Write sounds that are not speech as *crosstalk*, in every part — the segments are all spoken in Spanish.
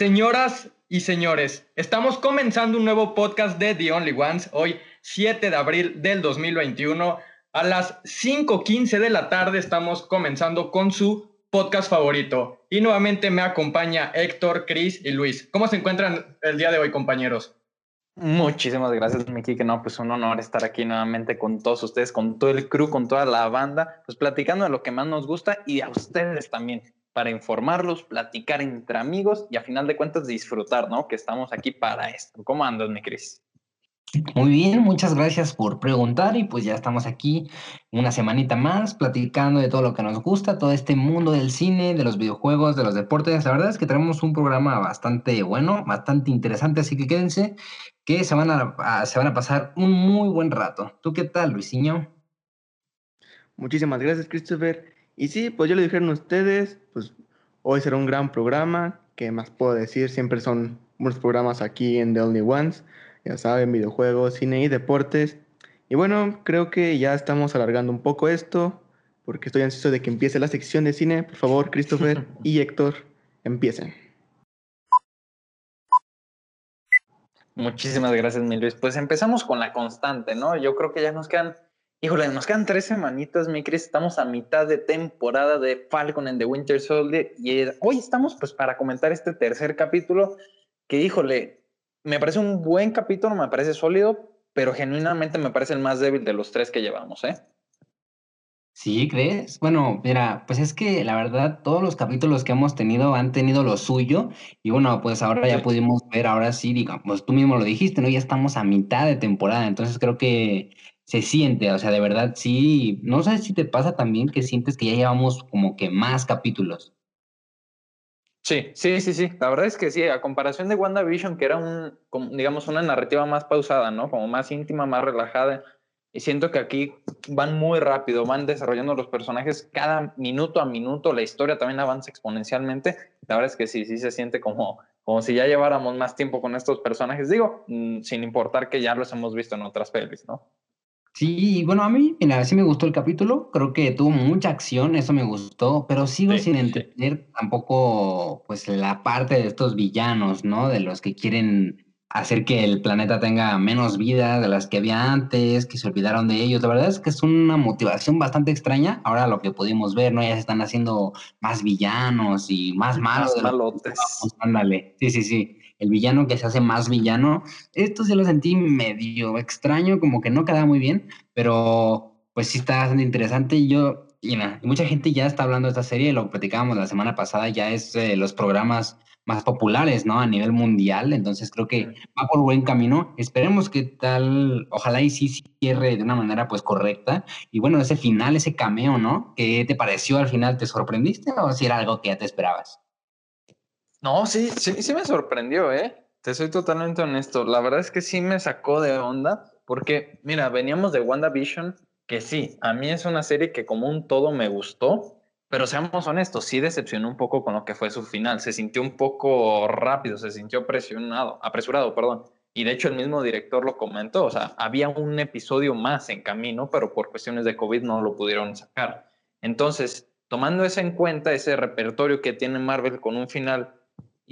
Señoras y señores, estamos comenzando un nuevo podcast de The Only Ones, hoy 7 de abril del 2021. A las 5.15 de la tarde estamos comenzando con su podcast favorito. Y nuevamente me acompaña Héctor, Cris y Luis. ¿Cómo se encuentran el día de hoy, compañeros? Muchísimas gracias, Miki, que no, pues un honor estar aquí nuevamente con todos ustedes, con todo el crew, con toda la banda, pues platicando de lo que más nos gusta y a ustedes también, para informarlos, platicar entre amigos y a final de cuentas disfrutar, ¿no? Que estamos aquí para esto. ¿Cómo andas, mi Cris? Muy bien, muchas gracias por preguntar y pues ya estamos aquí una semanita más platicando de todo lo que nos gusta, todo este mundo del cine, de los videojuegos, de los deportes. La verdad es que tenemos un programa bastante bueno, bastante interesante, así que quédense que se van a, se van a pasar un muy buen rato. ¿Tú qué tal, Luisinho? Muchísimas gracias, Christopher. Y sí, pues ya lo dijeron ustedes, pues hoy será un gran programa. ¿Qué más puedo decir? Siempre son buenos programas aquí en The Only Ones ya saben, videojuegos, cine y deportes. Y bueno, creo que ya estamos alargando un poco esto, porque estoy ansioso de que empiece la sección de cine. Por favor, Christopher *laughs* y Héctor, empiecen. Muchísimas gracias, mi Luis. Pues empezamos con la constante, ¿no? Yo creo que ya nos quedan, híjole, nos quedan tres semanitas, mi Cris. Estamos a mitad de temporada de Falcon en The Winter Soldier y hoy estamos pues para comentar este tercer capítulo que, híjole, me parece un buen capítulo, me parece sólido, pero genuinamente me parece el más débil de los tres que llevamos, ¿eh? Sí, ¿crees? Bueno, mira, pues es que la verdad todos los capítulos que hemos tenido han tenido lo suyo y bueno, pues ahora ya pudimos ver, ahora sí, digamos, tú mismo lo dijiste, ¿no? Ya estamos a mitad de temporada, entonces creo que se siente, o sea, de verdad sí, no sé si te pasa también que sientes que ya llevamos como que más capítulos. Sí, sí, sí, sí. La verdad es que sí, a comparación de WandaVision, que era un, digamos, una narrativa más pausada, ¿no? Como más íntima, más relajada. Y siento que aquí van muy rápido, van desarrollando los personajes cada minuto a minuto, la historia también avanza exponencialmente. La verdad es que sí, sí se siente como, como si ya lleváramos más tiempo con estos personajes, digo, mm, sin importar que ya los hemos visto en otras pelis, ¿no? Sí, bueno, a mí, mira, sí me gustó el capítulo, creo que tuvo mucha acción, eso me gustó, pero sigo sin entender tampoco, pues, la parte de estos villanos, ¿no? De los que quieren hacer que el planeta tenga menos vida de las que había antes, que se olvidaron de ellos. La verdad es que es una motivación bastante extraña. Ahora lo que pudimos ver, ¿no? Ya se están haciendo más villanos y más malos. Más malotes. Ándale, sí, sí, sí el villano que se hace más villano. Esto sí lo sentí medio extraño, como que no queda muy bien, pero pues sí está bastante interesante. Y yo, y, mucha gente ya está hablando de esta serie, lo platicábamos la semana pasada, ya es eh, los programas más populares, ¿no? A nivel mundial, entonces creo que va por buen camino. Esperemos que tal, ojalá y sí cierre de una manera pues correcta. Y bueno, ese final, ese cameo, ¿no? ¿Qué te pareció al final? ¿Te sorprendiste o si era algo que ya te esperabas? No, sí, sí, sí me sorprendió, ¿eh? Te soy totalmente honesto. La verdad es que sí me sacó de onda, porque, mira, veníamos de WandaVision, que sí, a mí es una serie que como un todo me gustó, pero seamos honestos, sí decepcionó un poco con lo que fue su final. Se sintió un poco rápido, se sintió presionado, apresurado, perdón. Y de hecho el mismo director lo comentó, o sea, había un episodio más en camino, pero por cuestiones de COVID no lo pudieron sacar. Entonces, tomando eso en cuenta, ese repertorio que tiene Marvel con un final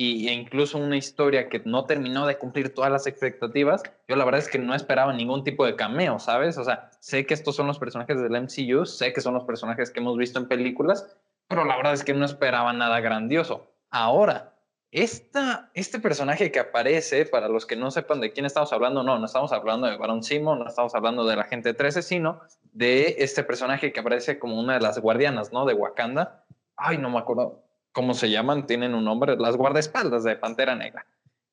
y, e incluso una historia que no terminó de cumplir todas las expectativas, yo la verdad es que no esperaba ningún tipo de cameo, ¿sabes? O sea, sé que estos son los personajes del MCU, sé que son los personajes que hemos visto en películas, pero la verdad es que no esperaba nada grandioso. Ahora, esta, este personaje que aparece, para los que no sepan de quién estamos hablando, no, no estamos hablando de Baron Simon, no estamos hablando de la gente 13, sino de este personaje que aparece como una de las guardianas, ¿no? De Wakanda. Ay, no me acuerdo ¿cómo se llaman? Tienen un nombre, las guardaespaldas de Pantera Negra.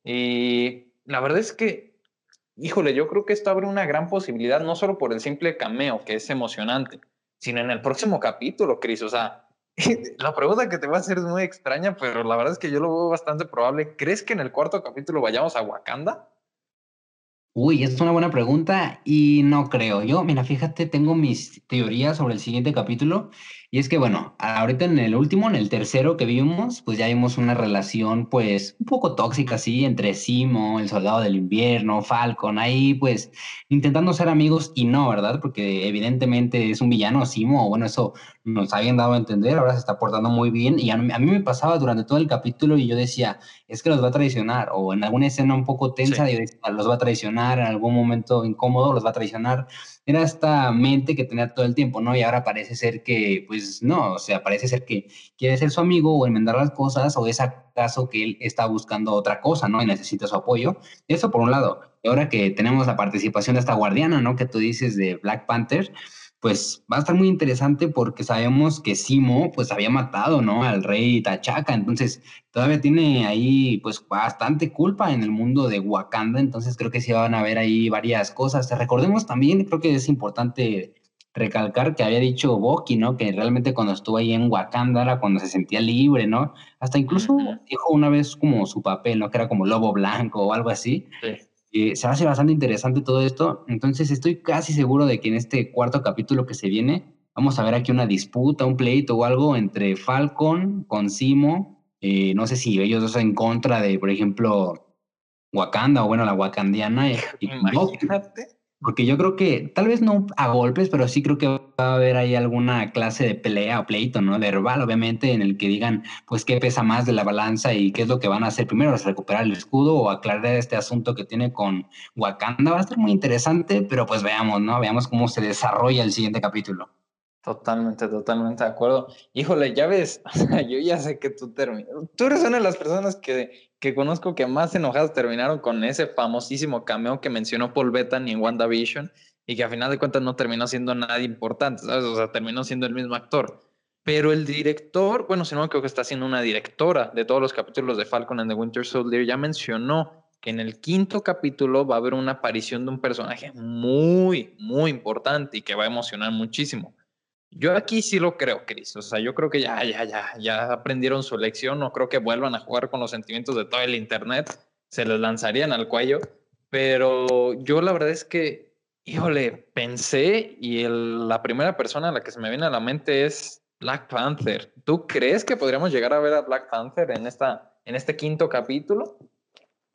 Y la verdad es que, híjole, yo creo que esto abre una gran posibilidad, no solo por el simple cameo, que es emocionante, sino en el próximo capítulo, Chris. O sea, *laughs* la pregunta que te va a hacer es muy extraña, pero la verdad es que yo lo veo bastante probable. ¿Crees que en el cuarto capítulo vayamos a Wakanda? Uy, es una buena pregunta y no creo. Yo, mira, fíjate, tengo mis teorías sobre el siguiente capítulo y es que, bueno, ahorita en el último, en el tercero que vimos, pues ya vimos una relación, pues, un poco tóxica, así, entre Simo, el soldado del invierno, Falcon, ahí, pues, intentando ser amigos y no, ¿verdad? Porque evidentemente es un villano, Simo, bueno, eso nos habían dado a entender, ahora se está portando muy bien y a mí, a mí me pasaba durante todo el capítulo y yo decía, es que los va a traicionar, o en alguna escena un poco tensa, yo decía, los va a traicionar, en algún momento incómodo, los va a traicionar. Era esta mente que tenía todo el tiempo, ¿no? Y ahora parece ser que, pues no, o sea, parece ser que quiere ser su amigo o enmendar las cosas, o es acaso que él está buscando otra cosa, ¿no? Y necesita su apoyo. Eso por un lado. Y ahora que tenemos la participación de esta guardiana, ¿no? Que tú dices de Black Panther, pues va a estar muy interesante porque sabemos que Simo pues había matado, ¿no? Al rey Tachaca, entonces todavía tiene ahí pues bastante culpa en el mundo de Wakanda, entonces creo que sí van a ver ahí varias cosas. Recordemos también, creo que es importante recalcar que había dicho Boki, ¿no? Que realmente cuando estuvo ahí en Wakanda era cuando se sentía libre, ¿no? Hasta incluso dijo una vez como su papel, ¿no? Que era como lobo blanco o algo así. Sí se hace bastante interesante todo esto. Entonces estoy casi seguro de que en este cuarto capítulo que se viene vamos a ver aquí una disputa, un pleito o algo entre Falcon con Simo. Eh, no sé si ellos dos en contra de, por ejemplo, Wakanda o bueno, la Wakandiana. *laughs* Y, Imagínate. Porque yo creo que, tal vez no a golpes, pero sí creo que va a haber ahí alguna clase de pelea o pleito, ¿no? Verbal, obviamente, en el que digan, pues, qué pesa más de la balanza y qué es lo que van a hacer primero, es recuperar el escudo o aclarar este asunto que tiene con Wakanda. Va a ser muy interesante, pero pues veamos, ¿no? Veamos cómo se desarrolla el siguiente capítulo. Totalmente, totalmente de acuerdo. Híjole, ya ves, *laughs* yo ya sé que tú terminas. Tú eres una de las personas que, que conozco que más enojadas terminaron con ese famosísimo cameo que mencionó Paul Bettany en WandaVision y que a final de cuentas no terminó siendo nadie importante, ¿sabes? O sea, terminó siendo el mismo actor. Pero el director, bueno, si no creo que está siendo una directora de todos los capítulos de Falcon and the Winter Soldier, ya mencionó que en el quinto capítulo va a haber una aparición de un personaje muy, muy importante y que va a emocionar muchísimo. Yo aquí sí lo creo, Chris. O sea, yo creo que ya, ya, ya, ya aprendieron su lección. No creo que vuelvan a jugar con los sentimientos de todo el Internet. Se les lanzarían al cuello. Pero yo la verdad es que, híjole, pensé y la primera persona a la que se me viene a la mente es Black Panther. ¿Tú crees que podríamos llegar a ver a Black Panther en, esta, en este quinto capítulo?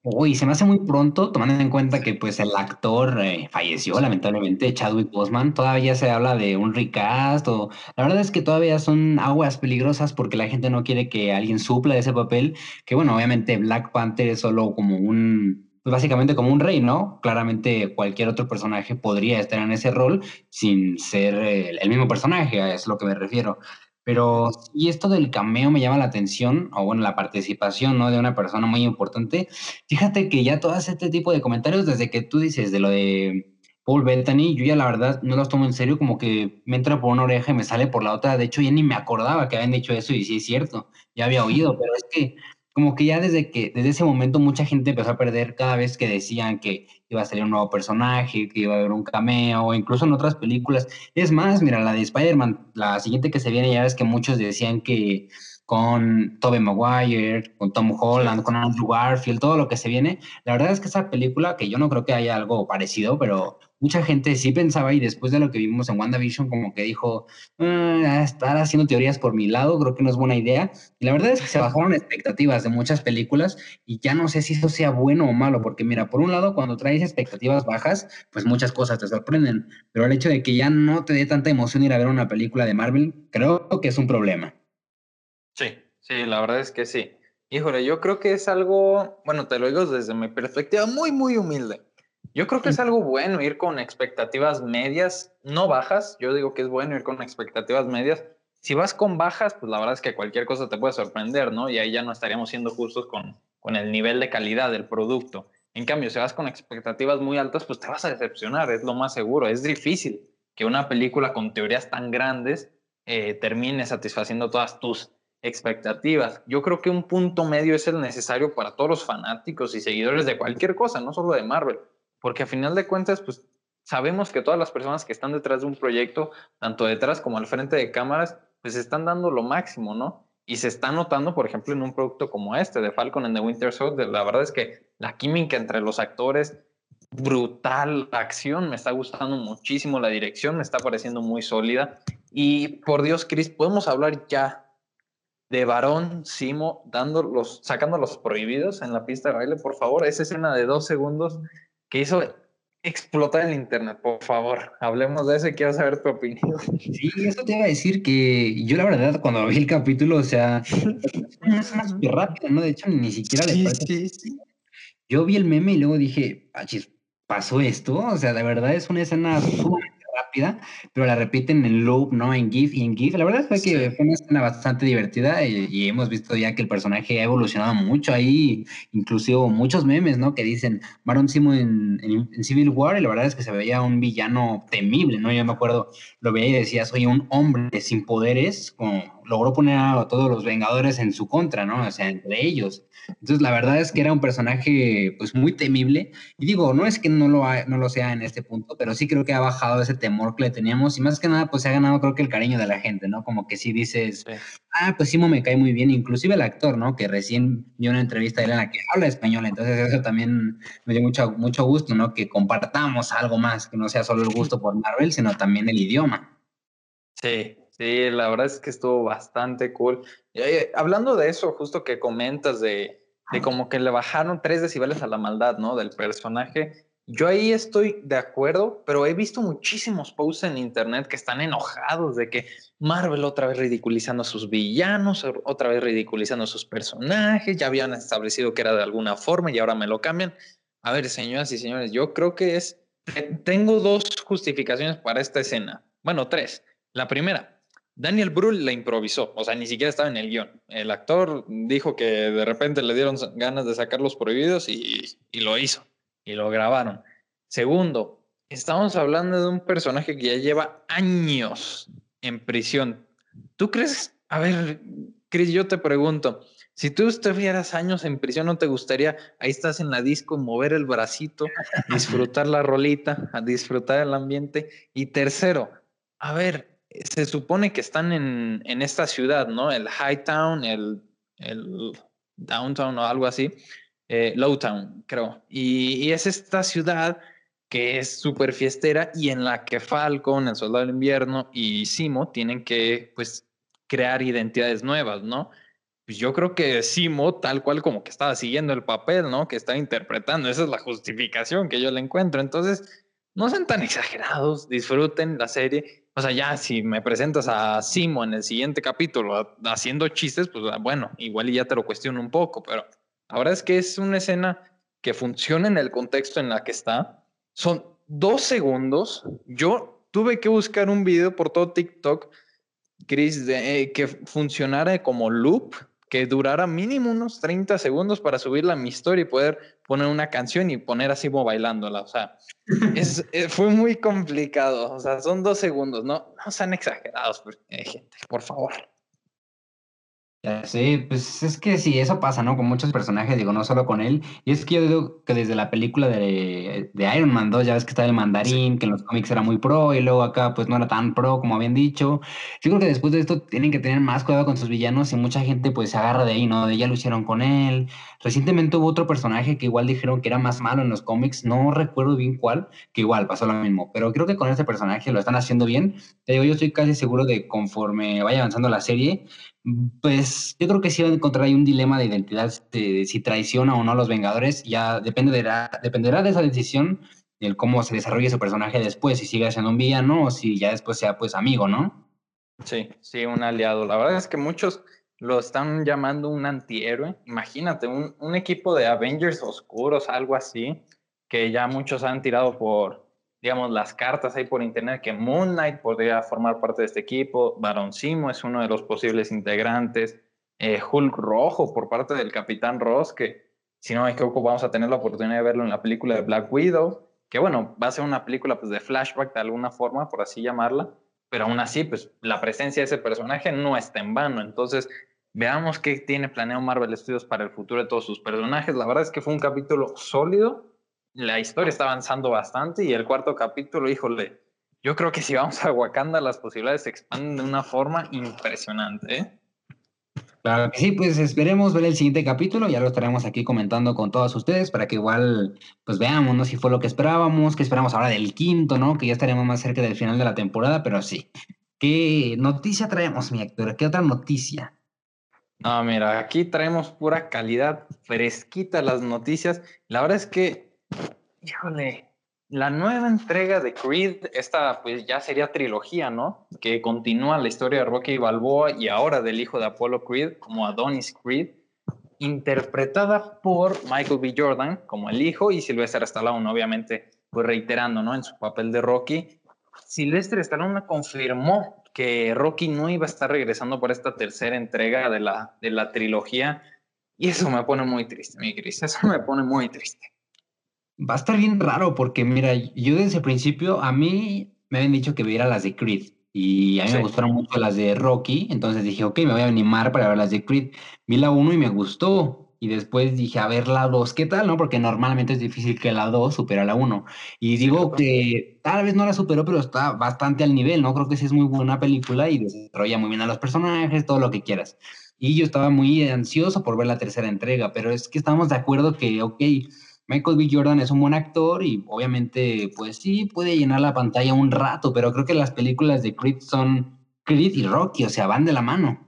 Uy, se me hace muy pronto, tomando en cuenta que pues el actor eh, falleció lamentablemente, Chadwick Boseman. Todavía se habla de un recast o la verdad es que todavía son aguas peligrosas porque la gente no quiere que alguien supla ese papel. Que bueno, obviamente Black Panther es solo como un, pues básicamente como un rey, ¿no? Claramente cualquier otro personaje podría estar en ese rol sin ser el mismo personaje, a es lo que me refiero. Pero y esto del cameo me llama la atención, o bueno, la participación, ¿no? De una persona muy importante. Fíjate que ya todo este tipo de comentarios, desde que tú dices de lo de Paul Bettany, yo ya la verdad no los tomo en serio, como que me entra por una oreja y me sale por la otra. De hecho, ya ni me acordaba que habían dicho eso y sí es cierto, ya había oído, pero es que como que ya desde que desde ese momento mucha gente empezó a perder cada vez que decían que iba a salir un nuevo personaje, que iba a haber un cameo, o incluso en otras películas. Es más, mira, la de Spider-Man, la siguiente que se viene ya es que muchos decían que con Tobey Maguire, con Tom Holland, con Andrew Garfield, todo lo que se viene. La verdad es que esa película, que yo no creo que haya algo parecido, pero mucha gente sí pensaba y después de lo que vimos en WandaVision como que dijo, ah, estar haciendo teorías por mi lado, creo que no es buena idea. Y la verdad es que se bajaron expectativas de muchas películas y ya no sé si eso sea bueno o malo, porque mira, por un lado, cuando traes expectativas bajas, pues muchas cosas te sorprenden, pero el hecho de que ya no te dé tanta emoción ir a ver una película de Marvel, creo que es un problema. Sí, sí, la verdad es que sí. Híjole, yo creo que es algo, bueno, te lo digo desde mi perspectiva muy, muy humilde yo creo que es algo bueno ir con expectativas medias, no bajas. Yo digo que es bueno ir con expectativas medias. Si vas con bajas, pues la verdad es que cualquier cosa te puede sorprender, ¿no? Y ahí ya no estaríamos siendo justos con, con el nivel de calidad del producto. En cambio, si vas con expectativas muy altas, pues te vas a decepcionar, es lo más seguro. Es difícil que una película con teorías tan grandes eh, termine satisfaciendo todas tus expectativas. Yo creo que un punto medio es el necesario para todos los fanáticos y seguidores de cualquier cosa, no solo de Marvel porque a final de cuentas, pues sabemos que todas las personas que están detrás de un proyecto, tanto detrás como al frente de cámaras, pues están dando lo máximo, ¿no? Y se está notando, por ejemplo, en un producto como este de Falcon and the Winter Soldier, la verdad es que la química entre los actores brutal acción, me está gustando muchísimo la dirección, me está pareciendo muy sólida. Y por Dios, Chris, podemos hablar ya de varón Simo dando sacando los prohibidos en la pista de baile, por favor. Esa escena de dos segundos que hizo explotar el internet, por favor. Hablemos de eso y quiero saber tu opinión. Sí, eso te iba a decir que yo la verdad cuando vi el capítulo, o sea, *laughs* es una súper rápida, ¿no? De hecho, ni siquiera le sí, sí, Yo vi el meme y luego dije, achis, ¿pasó esto? O sea, de verdad es una escena rápida, pero la repiten en loop, ¿no? En GIF y en GIF. La verdad fue que fue una escena bastante divertida y, hemos visto ya que el personaje ha evolucionado mucho ahí, inclusive muchos memes, ¿no? Que dicen Baron Simo en, en, Civil War y la verdad es que se veía un villano temible, ¿no? Yo me acuerdo, lo veía y decía, soy un hombre sin poderes, como logró poner a todos los Vengadores en su contra, ¿no? O sea, entre ellos. Entonces, la verdad es que era un personaje, pues, muy temible. Y digo, no es que no lo, no lo sea en este punto, pero sí creo que ha bajado ese temor que le teníamos. Y más que nada, pues, se ha ganado, creo que el cariño de la gente, ¿no? Como que si dices, ah, pues, Simo me cae muy bien. Inclusive el actor, ¿no? Que recién vio una entrevista de él en la que habla español. Entonces, eso también me dio mucho, mucho gusto, ¿no? Que compartamos algo más, que no sea solo el gusto por Marvel, sino también el idioma. Sí, Sí, la verdad es que estuvo bastante cool. hablando de eso, justo que comentas de, de como que le bajaron tres decibeles a la maldad, ¿no? Del personaje. Yo ahí estoy de acuerdo, pero he visto muchísimos posts en internet que están enojados de que Marvel otra vez ridiculizando a sus villanos, otra vez ridiculizando a sus personajes, ya habían establecido que era de alguna forma y ahora me lo cambian. A ver, señoras y señores, yo creo que es... Tengo dos justificaciones para esta escena. Bueno, tres. La primera, Daniel Brühl la improvisó, o sea, ni siquiera estaba en el guion. El actor dijo que de repente le dieron ganas de sacar los prohibidos y, lo hizo, y lo grabaron. Segundo, estamos hablando de un personaje que ya lleva años en prisión. ¿Tú crees? A ver, Chris, yo te pregunto, si tú estuvieras años en prisión, ¿no te gustaría, ahí estás en la disco, mover el bracito, disfrutar la rolita, disfrutar el ambiente? Y tercero, a ver, se supone que están en, en esta ciudad, ¿no? El Hightown, el, el Downtown o algo así, eh, Lowtown, creo. Y, y, es esta ciudad que es súper fiestera y en la que Falcon, el Soldado del Invierno y Simo tienen que, pues, crear identidades nuevas, ¿no? Pues yo creo que Simo, tal cual como que estaba siguiendo el papel, ¿no? Que estaba interpretando, esa es la justificación que yo le encuentro. Entonces, no sean tan *laughs* exagerados, disfruten la serie o sea, ya si me presentas a Simo en el siguiente capítulo haciendo chistes, pues ah, bueno, igual y ya te lo cuestiono un poco, pero ahora es que es una escena que funciona en el contexto en la que está. Son dos segundos. Yo tuve que buscar un video por todo TikTok, Chris, eh, que funcionara como loop, que durara mínimo unos 30 segundos para subirla a mi story y poder poner una canción y poner así como bailándola. O sea, *laughs* es, eh, fue muy complicado. O sea, son dos segundos, ¿no? No sean exagerados, gente, por favor. Sí, pues es que sí, eso pasa, ¿no? Con muchos personajes, digo, no solo con él. Y es que yo digo que desde la película de, de Iron Man 2, ya ves que está el mandarín, que en los cómics era muy pro, y luego acá pues no era tan pro como habían dicho. Yo creo que después de esto tienen que tener más cuidado con sus villanos y mucha gente pues se agarra de ahí, ¿no? De ya lo hicieron con él. Recientemente hubo otro personaje que igual dijeron que era más malo en los cómics, no recuerdo bien cuál, que igual pasó lo mismo. Pero creo que con este personaje lo están haciendo bien. Te digo, yo estoy casi seguro de conforme vaya avanzando la serie, pues yo creo que sí va a encontrar ahí un dilema de identidad, de, si traiciona o no a los Vengadores, ya depende de dependerá de esa decisión, del cómo se desarrolle su personaje después, si sigue siendo un villano o si ya después sea pues amigo, ¿no? Sí, sí, un aliado. La verdad es que muchos lo están llamando un antihéroe. Imagínate, un, un equipo de Avengers oscuros, algo así, que ya muchos han tirado por, digamos, las cartas ahí por internet que Moon Knight podría formar parte de este equipo, Baron Simo es uno de los posibles integrantes, eh, Hulk Rojo por parte del Capitán Ross, que si no me equivoco vamos a tener la oportunidad de verlo en la película de Black Widow, que bueno, va a ser una película pues de flashback de alguna forma, por así llamarla, pero aún así pues la presencia de ese personaje no está en vano, entonces veamos qué tiene planeado Marvel Studios para el futuro de todos sus personajes, la verdad es que fue un capítulo sólido, la historia está avanzando bastante y el cuarto capítulo, híjole, yo creo que si vamos a Wakanda las posibilidades se expanden de una forma impresionante. ¿eh? Claro que sí, pues esperemos ver el siguiente capítulo, ya lo estaremos aquí comentando con todos ustedes para que igual pues veamos, ¿no? Si fue lo que esperábamos, qué esperamos ahora del quinto, ¿no? Que ya estaremos más cerca del final de la temporada, pero sí. ¿Qué noticia traemos, mi actor? ¿Qué otra noticia? No, mira, aquí traemos pura calidad, fresquita las noticias. La verdad es que, híjole, la nueva entrega de Creed, esta pues ya sería trilogía, ¿no? Que continúa la historia de Rocky Balboa y ahora del hijo de Apollo Creed, como Adonis Creed, interpretada por Michael B. Jordan como el hijo y Sylvester Stallone, obviamente, pues reiterando, ¿no? En su papel de Rocky. Sylvester Stallone confirmó que Rocky no iba a estar regresando por esta tercera entrega de la, de la trilogía y eso me pone muy triste, mi Cris, eso me pone muy triste. Va a estar bien raro porque, mira, yo desde el principio, a mí me habían dicho que viera las de Creed y a mí me gustaron mucho las de Rocky, entonces dije, ok, me voy a animar para ver las de Creed. Vi la 1 y me gustó y después dije, a ver la 2, ¿qué tal? no Porque normalmente es difícil que la 2 supera la 1. Y digo que tal vez no la superó, pero está bastante al nivel, ¿no? Creo que sí es muy buena película y desarrolla muy bien a los personajes, todo lo que quieras. Y yo estaba muy ansioso por ver la tercera entrega, pero es que estamos de acuerdo que, ok, Michael B. Jordan es un buen actor y obviamente, pues sí, puede llenar la pantalla un rato, pero creo que las películas de Creed son Creed y Rocky, o sea, van de la mano.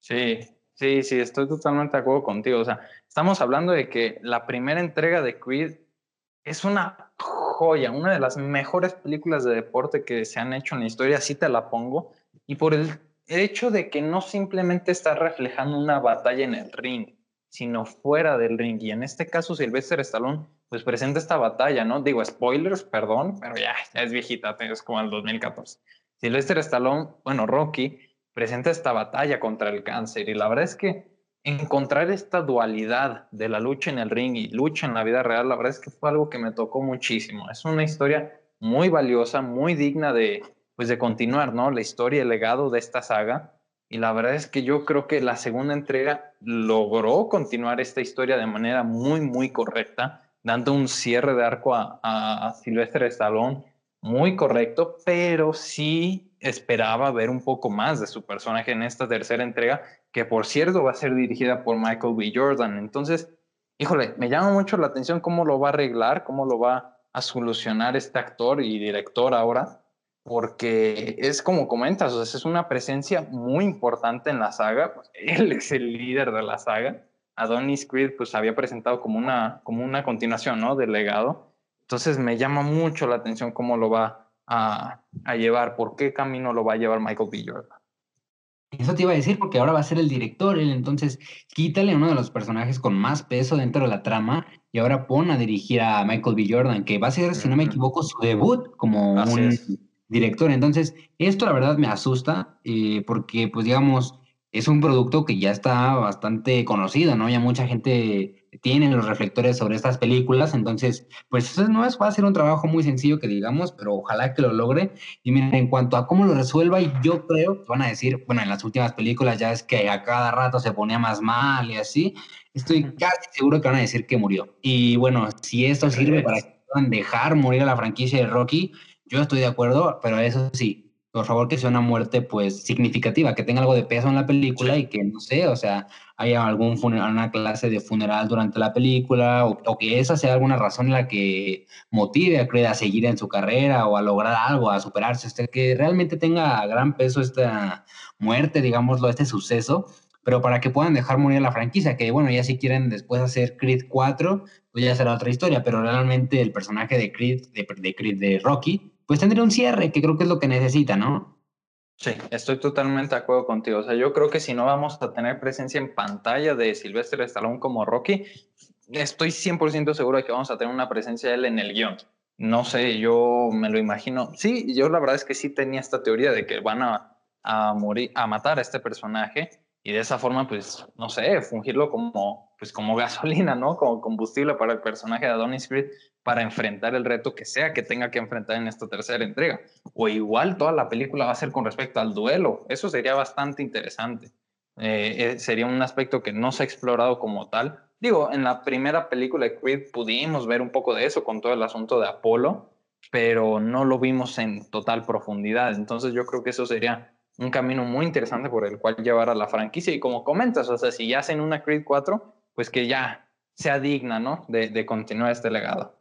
Sí, sí, sí, estoy totalmente de acuerdo contigo. O sea, estamos hablando de que la primera entrega de Creed es una joya, una de las mejores películas de deporte que se han hecho en la historia, así te la pongo, y por el hecho de que no simplemente está reflejando una batalla en el ring, sino fuera del ring. Y en este caso, Sylvester Stallone, pues presenta esta batalla, ¿no? Digo, spoilers, perdón, pero ya, ya es viejita, es como el 2014. Sylvester Stallone, bueno, Rocky, presenta esta batalla contra el cáncer. Y la verdad es que encontrar esta dualidad de la lucha en el ring y lucha en la vida real, la verdad es que fue algo que me tocó muchísimo. Es una historia muy valiosa, muy digna de, pues, de continuar, ¿no? La historia el legado de esta saga y la verdad es que yo creo que la segunda entrega logró continuar esta historia de manera muy, muy correcta, dando un cierre de arco a, a, Silvestre Stallone muy correcto, pero sí esperaba ver un poco más de su personaje en esta tercera entrega, que por cierto va a ser dirigida por Michael B. Jordan. Entonces, híjole, me llama mucho la atención cómo lo va a arreglar, cómo lo va a solucionar este actor y director ahora porque es como comentas, o sea, es una presencia muy importante en la saga. Pues, *laughs* él es el líder de la saga. Adonis Creed pues había presentado como una, como una continuación, ¿no? Del legado. Entonces me llama mucho la atención cómo lo va a, a llevar, por qué camino lo va a llevar Michael B. Jordan. Eso te iba a decir porque ahora va a ser el director, él entonces quítale uno de los personajes con más peso dentro de la trama y ahora pon a dirigir a Michael B. Jordan, que va a ser, si no me equivoco, su debut como un director. Entonces, esto la verdad me asusta eh, porque, pues digamos, es un producto que ya está bastante conocido, ¿no? Ya mucha gente tiene los reflectores sobre estas películas, entonces, pues eso no es, va a ser un trabajo muy sencillo que digamos, pero ojalá que lo logre. Y miren, en cuanto a cómo lo resuelva, yo creo que van a decir, bueno, en las últimas películas ya es que a cada rato se ponía más mal y así, estoy casi seguro que van a decir que murió. Y bueno, si esto sirve para que puedan dejar morir a la franquicia de Rocky, yo estoy de acuerdo, pero eso sí, por favor que sea una muerte pues significativa, que tenga algo de peso en la película y que no sé, o sea, haya algún funeral, una clase de funeral durante la película o, que esa sea alguna razón en la que motive a Creed a seguir en su carrera o a lograr algo, a superarse, este, que realmente tenga gran peso esta muerte, digámoslo, este suceso, pero para que puedan dejar morir la franquicia, que bueno, ya si quieren después hacer Creed 4, pues ya será otra historia, pero realmente el personaje de Creed, de, de Creed, de Rocky, pues tendría un cierre, que creo que es lo que necesita, ¿no? Sí, estoy totalmente de acuerdo contigo. O sea, yo creo que si no vamos a tener presencia en pantalla de Sylvester Stallone como Rocky, estoy 100% seguro de que vamos a tener una presencia de él en el guion. No sé, yo me lo imagino. Sí, yo la verdad es que sí tenía esta teoría de que van a, a morir, a matar a este personaje y de esa forma, pues, no sé, fungirlo como, pues, como *laughs* gasolina, ¿no? Como combustible para el personaje de Adonis Creed para enfrentar el reto que sea que tenga que enfrentar en esta tercera entrega. O igual toda la película va a ser con respecto al duelo. Eso sería bastante interesante. Eh, eh, sería un aspecto que no se ha explorado como tal. Digo, en la primera película de Creed pudimos ver un poco de eso con todo el asunto de Apolo, pero no lo vimos en total profundidad. Entonces yo creo que eso sería un camino muy interesante por el cual llevar a la franquicia. Y como comentas, o sea, si ya hacen una Creed 4, pues que ya sea digna, ¿no? De, de continuar este legado.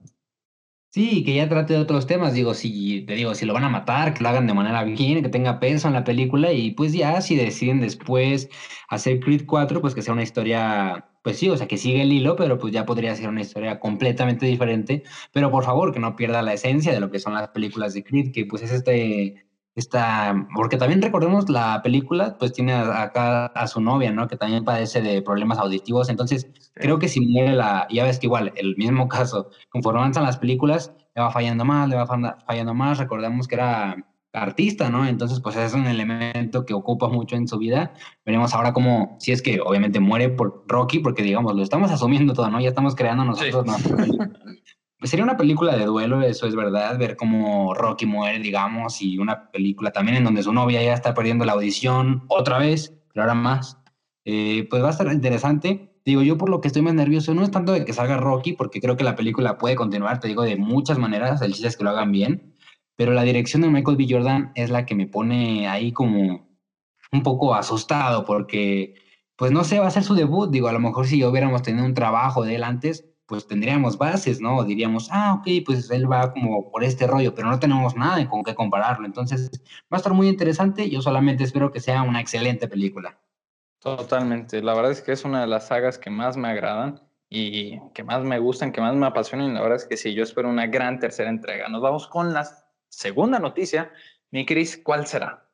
Sí, que ya trate de otros temas. Digo, si te digo, si lo van a matar, que lo hagan de manera bien, que tenga peso en la película. Y pues ya, si deciden después hacer Creed 4, pues que sea una historia, pues sí, o sea, que sigue el hilo, pero pues ya podría ser una historia completamente diferente. Pero por favor, que no pierda la esencia de lo que son las películas de Creed, que pues es este esta, porque también recordemos la película, pues tiene acá a su novia, ¿no? Que también padece de problemas auditivos. Entonces, creo que si muere la, ya ves que igual, el mismo *laughs* caso, conforme avanzan las películas, le va fallando más, le va fallando más. Recordemos que era artista, ¿no? Entonces, pues es un elemento que ocupa mucho en su vida. Veremos ahora cómo, si es que obviamente muere por Rocky, porque digamos, lo estamos asumiendo todo, ¿no? Ya estamos creando nosotros Pues *laughs* sería una película de duelo, eso es verdad, ver cómo Rocky muere, digamos, y una película también en donde su novia ya está perdiendo la audición otra vez, pero ahora más. Eh, pues va a estar interesante. Digo, yo por lo que estoy más nervioso no es tanto de que salga Rocky, porque creo que la película puede continuar, te digo, de muchas maneras, el chiste es que lo hagan bien, pero la dirección de Michael B. Jordan es la que me pone ahí como un poco asustado, porque, pues no sé, va a ser su debut, digo, a lo mejor si hubiéramos tenido un trabajo de él antes, pues tendríamos bases, ¿no? Diríamos, ah, ok, pues él va como por este rollo, pero no tenemos nada con qué compararlo. Entonces, va a estar muy interesante. Yo solamente espero que sea una excelente película. Totalmente. La verdad es que es una de las sagas que más me agradan y que más me gustan, que más me apasionan. La verdad es que sí, yo espero una gran tercera entrega. Nos vamos con la segunda noticia. Mi Cris, ¿cuál será?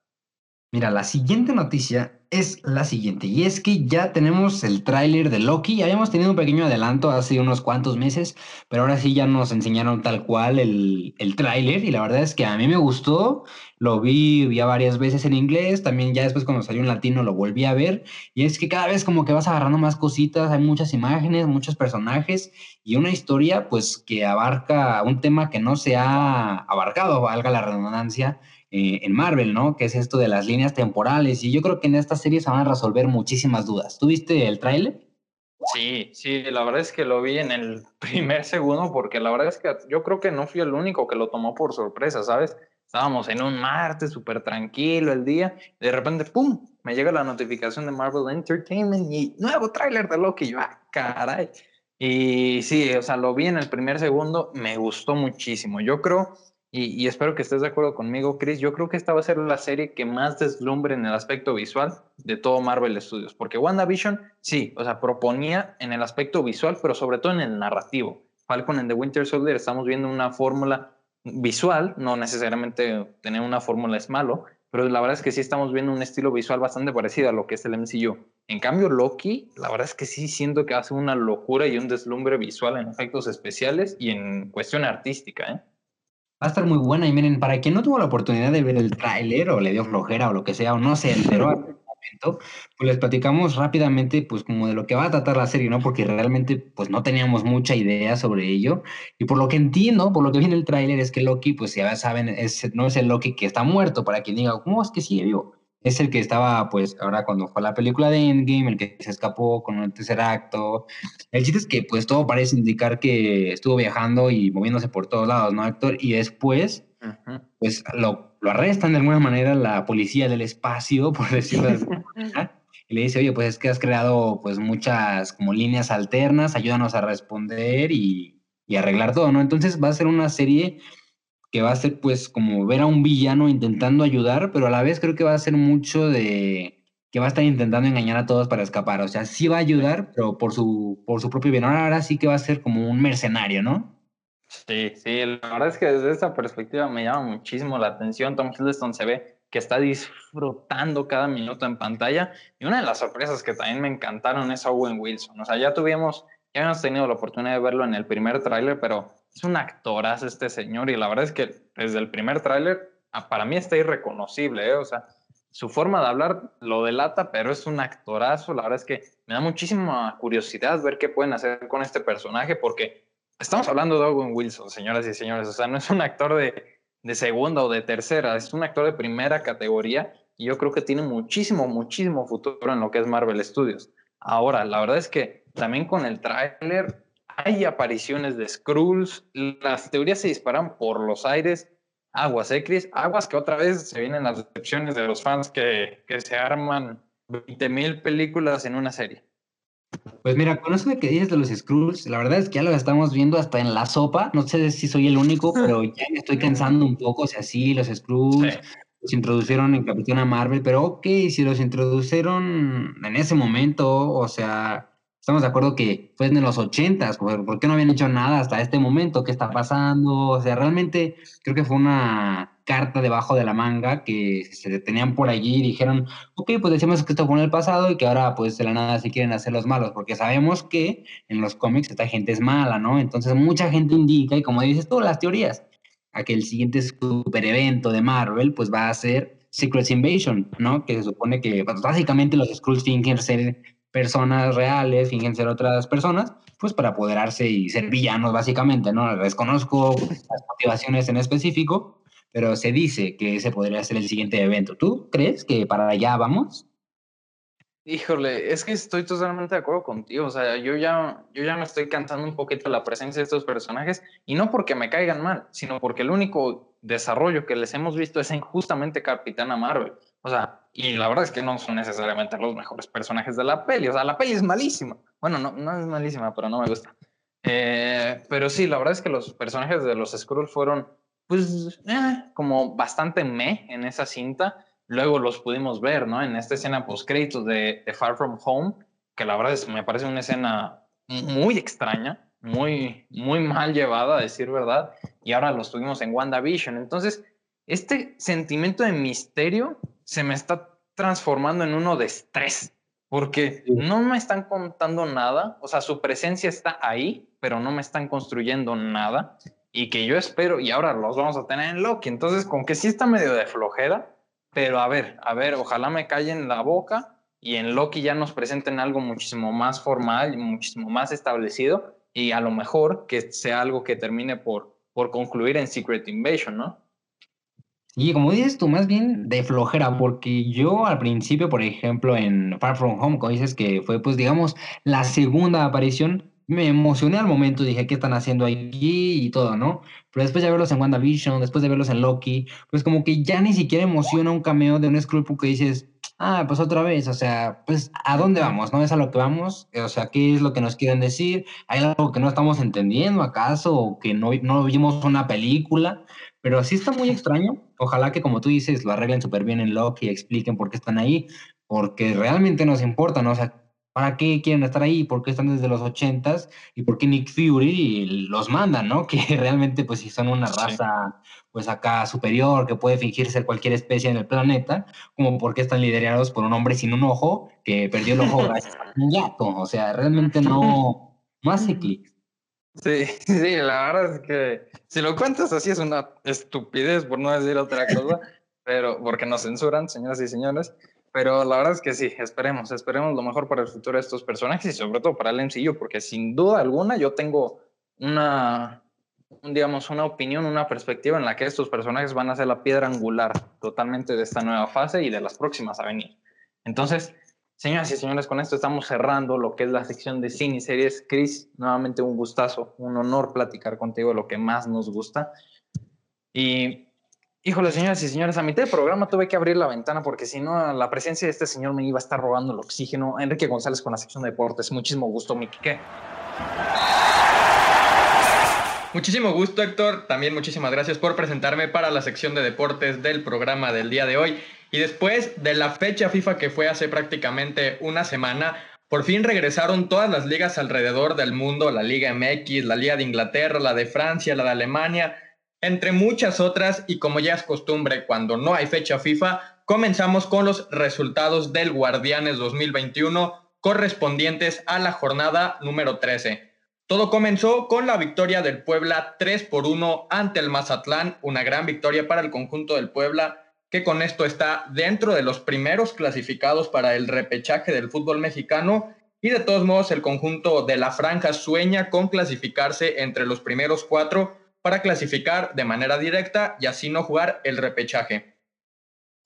Mira, la siguiente noticia es la siguiente, y es que ya tenemos el tráiler de Loki, ya habíamos tenido un pequeño adelanto hace unos cuantos meses, pero ahora sí ya nos enseñaron tal cual el, el tráiler, y la verdad es que a mí me gustó, lo vi ya varias veces en inglés, también ya después cuando salió en latino lo volví a ver, y es que cada vez como que vas agarrando más cositas, hay muchas imágenes, muchos personajes, y una historia pues que abarca un tema que no se ha abarcado, valga la redundancia, eh, en Marvel, ¿no? Que es esto de las líneas temporales. Y yo creo que en esta serie se van a resolver muchísimas dudas. ¿Tuviste el tráiler? Sí, sí, la verdad es que lo vi en el *laughs* primer segundo porque la verdad es que yo creo que no fui el único que lo tomó por sorpresa, ¿sabes? Estábamos en un martes súper tranquilo el día, y de repente, ¡pum!, me llega la notificación de Marvel Entertainment y nuevo tráiler de Loki. Yo, ¡ah, caray! Y sí, o sea, lo vi en el primer segundo, me gustó muchísimo. Yo creo y, espero que estés de acuerdo conmigo, Chris. Yo creo que esta va a ser la serie que más deslumbre en el aspecto visual de todo Marvel Studios. Porque WandaVision, sí, o sea, proponía en el aspecto visual, pero sobre todo en el narrativo. Falcon en The Winter Soldier estamos viendo una fórmula visual, no necesariamente tener una fórmula es malo, pero la verdad es que sí estamos viendo un estilo visual bastante parecido a lo que es el MCU. En cambio, Loki, la verdad es que sí siento que hace una locura y un deslumbre visual en efectos especiales y en cuestión artística, ¿eh? Va a estar muy buena y miren, para quien no tuvo la oportunidad de ver el tráiler o le dio flojera o lo que sea o no se enteró al momento, pues les platicamos rápidamente pues como de lo que va a tratar la serie, ¿no? Porque realmente pues no teníamos mucha idea sobre ello y por lo que entiendo, por lo que viene el tráiler es que Loki pues ya saben, es, no es el Loki que está muerto, para quien diga, ¿cómo es que sigue vivo? Es el que estaba, pues, ahora cuando fue la película de Endgame, el que se escapó con el tercer acto. El chiste es que, pues, todo parece indicar que estuvo viajando y moviéndose por todos lados, ¿no, Héctor? Y después, pues, lo, lo, arrestan de alguna manera la policía del espacio, por decirlo de *laughs* manera, y le dice, oye, pues, es que has creado, pues, muchas como líneas alternas, ayúdanos a responder y, y arreglar todo, ¿no? Entonces va a ser una serie que va a ser pues como ver a un villano intentando ayudar, pero a la vez creo que va a ser mucho de que va a estar intentando engañar a todos para escapar. O sea, sí va a ayudar, pero por su, por su propio bien. Ahora sí que va a ser como un mercenario, ¿no? Sí, sí, la verdad es que desde esta perspectiva me llama muchísimo la atención. Tom Hiddleston se ve que está disfrutando cada minuto en pantalla. Y una de las sorpresas que también me encantaron es Owen Wilson. O sea, ya tuvimos, ya hemos tenido la oportunidad de verlo en el primer tráiler, pero es un actorazo este señor y la verdad es que desde el primer tráiler ah, para mí está irreconocible, ¿eh? o sea, su forma de hablar lo delata, pero es un actorazo, la verdad es que me da muchísima curiosidad ver qué pueden hacer con este personaje porque estamos hablando de Owen Wilson, señoras y señores, o sea, no es un actor de, de segunda o de tercera, es un actor de primera categoría y yo creo que tiene muchísimo, muchísimo futuro en lo que es Marvel Studios. Ahora, la verdad es que también con el tráiler hay apariciones de Skrulls, las teorías se disparan por los aires. Aguas, ¿eh, Chris? Aguas que otra vez se vienen las decepciones de los fans que, que se arman 20 mil películas en una serie. Pues mira, con eso de que dices de los Skrulls, la verdad es que ya lo estamos viendo hasta en la sopa. No sé si soy el único, *laughs* pero ya me estoy cansando un poco. O sea, sí, los Skrulls Sí. los introdujeron en Capitana Marvel, pero ok, si los introdujeron en ese momento, o sea, estamos de acuerdo que fue en los ochentas, ¿por por qué no habían hecho nada hasta este momento? ¿Qué está pasando? O sea, realmente creo que fue una carta debajo de la manga que se detenían por allí y dijeron, ok, pues decimos que esto fue en el pasado y que ahora pues de la nada se quieren hacer los malos, porque sabemos que en los cómics esta gente es mala, ¿no? Entonces mucha gente indica, y como dices tú, las teorías, a que el siguiente super evento de Marvel pues va a ser Secret Invasion, ¿no? Que se supone que pues, básicamente los Skrulls fingen ser personas reales, fingen ser otras personas, pues para apoderarse y ser villanos básicamente, ¿no? Desconozco las motivaciones en específico, pero se dice que ese podría ser el siguiente evento. ¿Tú crees que para allá vamos? Híjole, es que estoy totalmente de acuerdo contigo. O sea, yo ya, yo ya me estoy cansando un poquito la presencia de estos personajes y no porque me caigan mal, sino porque el único desarrollo que les hemos visto es en justamente Capitana Marvel. O sea, y la verdad es que no son necesariamente los mejores personajes de la peli. O sea, la peli es malísima. Bueno, no, no es malísima, pero no me gusta. Eh, pero sí, la verdad es que los personajes de los Skrulls fueron, pues, eh, como bastante meh en esa cinta luego los pudimos ver, ¿no? En esta escena post-créditos de, de, Far From Home, que la verdad es, me parece una escena muy extraña, muy, muy mal llevada, a decir verdad, y ahora los tuvimos en WandaVision. Entonces, este sentimiento de misterio se me está transformando en uno de estrés, porque no me están contando nada, o sea, su presencia está ahí, pero no me están construyendo nada, y que yo espero, y ahora los vamos a tener en Loki, entonces, con que sí está medio de flojera, pero a ver, a ver, ojalá me callen la boca y en Loki ya nos presenten algo muchísimo más formal muchísimo más establecido y a lo mejor que sea algo que termine por, por concluir en Secret Invasion, ¿no? Y como dices tú, más bien de flojera, porque yo al principio, por ejemplo, en Far From Home, como dices que fue, pues digamos, la segunda aparición, me emocioné al momento, dije, ¿qué están haciendo aquí? Y todo, ¿no? Pero después de verlos en WandaVision, después de verlos en Loki, pues como que ya ni siquiera emociona un cameo de un Skrull porque dices, ah, pues otra vez, o sea, pues ¿a dónde vamos? ¿No es a lo que vamos? O sea, ¿qué es lo que nos quieren decir? ¿Hay algo que no estamos entendiendo acaso? ¿O que no, no vimos una película? Pero sí está muy extraño. Ojalá que, como tú dices, lo arreglen súper bien en Loki y expliquen por qué están ahí, porque realmente nos importa, ¿no? O sea, ¿Para qué quieren estar ahí? ¿Por qué están desde los ochentas? ¿Y por qué Nick Fury los manda, no? *laughs* Que realmente, pues, si son una raza, pues, acá superior, que puede fingir ser cualquier especie en el planeta, como por qué están liderados por un hombre sin un ojo, que perdió el ojo *laughs* gracias a un gato. O sea, realmente no, no hace clic. Sí, *laughs* sí, la verdad es que si lo cuentas así es una estupidez, por no decir otra cosa, *laughs* pero porque nos censuran, señoras y señores. Pero la verdad es que sí, esperemos, esperemos lo mejor para el futuro de estos personajes y sobre todo para el MCU, porque sin duda alguna yo tengo una, un, digamos, una opinión, una perspectiva en la que estos personajes van a ser la piedra angular totalmente de esta nueva fase y de las próximas a venir. Entonces, señoras y señores, con esto estamos cerrando lo que es la sección de cine y series. Chris, nuevamente un gustazo, un honor platicar contigo de lo que más nos gusta. Y Híjole, señoras y señores, a mitad del programa tuve que abrir la ventana porque si no, la presencia de este señor me iba a estar robando el oxígeno. Enrique González con la sección de deportes. Muchísimo gusto, Miki. ¿Qué? Muchísimo gusto, Héctor. También muchísimas gracias por presentarme para la sección de deportes del programa del día de hoy. Y después de la fecha FIFA que fue hace prácticamente una semana, por fin regresaron todas las ligas alrededor del mundo, la Liga MX, la Liga de Inglaterra, la de Francia, la de Alemania, entre muchas otras, y como ya es costumbre cuando no hay fecha FIFA, comenzamos con los resultados del Guardianes 2021 correspondientes a la jornada número 13. Todo comenzó con la victoria del Puebla 3 por 1 ante el Mazatlán, una gran victoria para el conjunto del Puebla, que con esto está dentro de los primeros clasificados para el repechaje del fútbol mexicano. Y de todos modos, el conjunto de la Franja sueña con clasificarse entre los primeros cuatro para clasificar de manera directa y así no jugar el repechaje.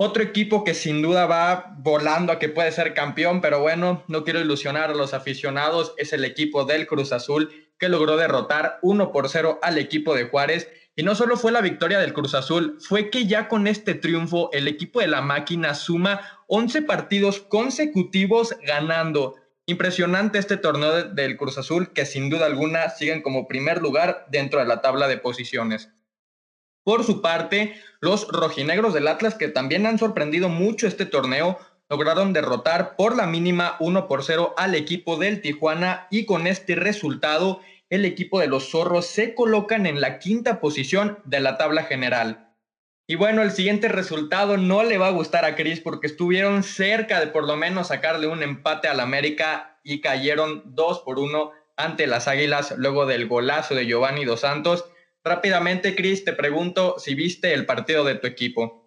Otro equipo que sin duda va volando a que puede ser campeón, pero bueno, no quiero ilusionar a los aficionados, es el equipo del Cruz Azul que logró derrotar 1 por 0 al equipo de Juárez Y no solo fue la victoria del Cruz Azul, fue que ya con este triunfo el equipo de la máquina suma 11 partidos consecutivos ganando. Impresionante este torneo del Cruz Azul que sin duda alguna siguen como primer lugar dentro de la tabla de posiciones. Por su parte, los rojinegros del Atlas, que también han sorprendido mucho este torneo, lograron derrotar por la mínima 1 por 0 al equipo del Tijuana y con este resultado el equipo de los zorros se colocan en la quinta posición de la tabla general. Y bueno, el siguiente resultado no le va a gustar a Chris porque estuvieron cerca de por lo menos sacarle un empate al América y cayeron 2 por 1 ante las Águilas luego del golazo de Giovanni Dos Santos. Rápidamente, Chris, te pregunto si viste el partido de tu equipo.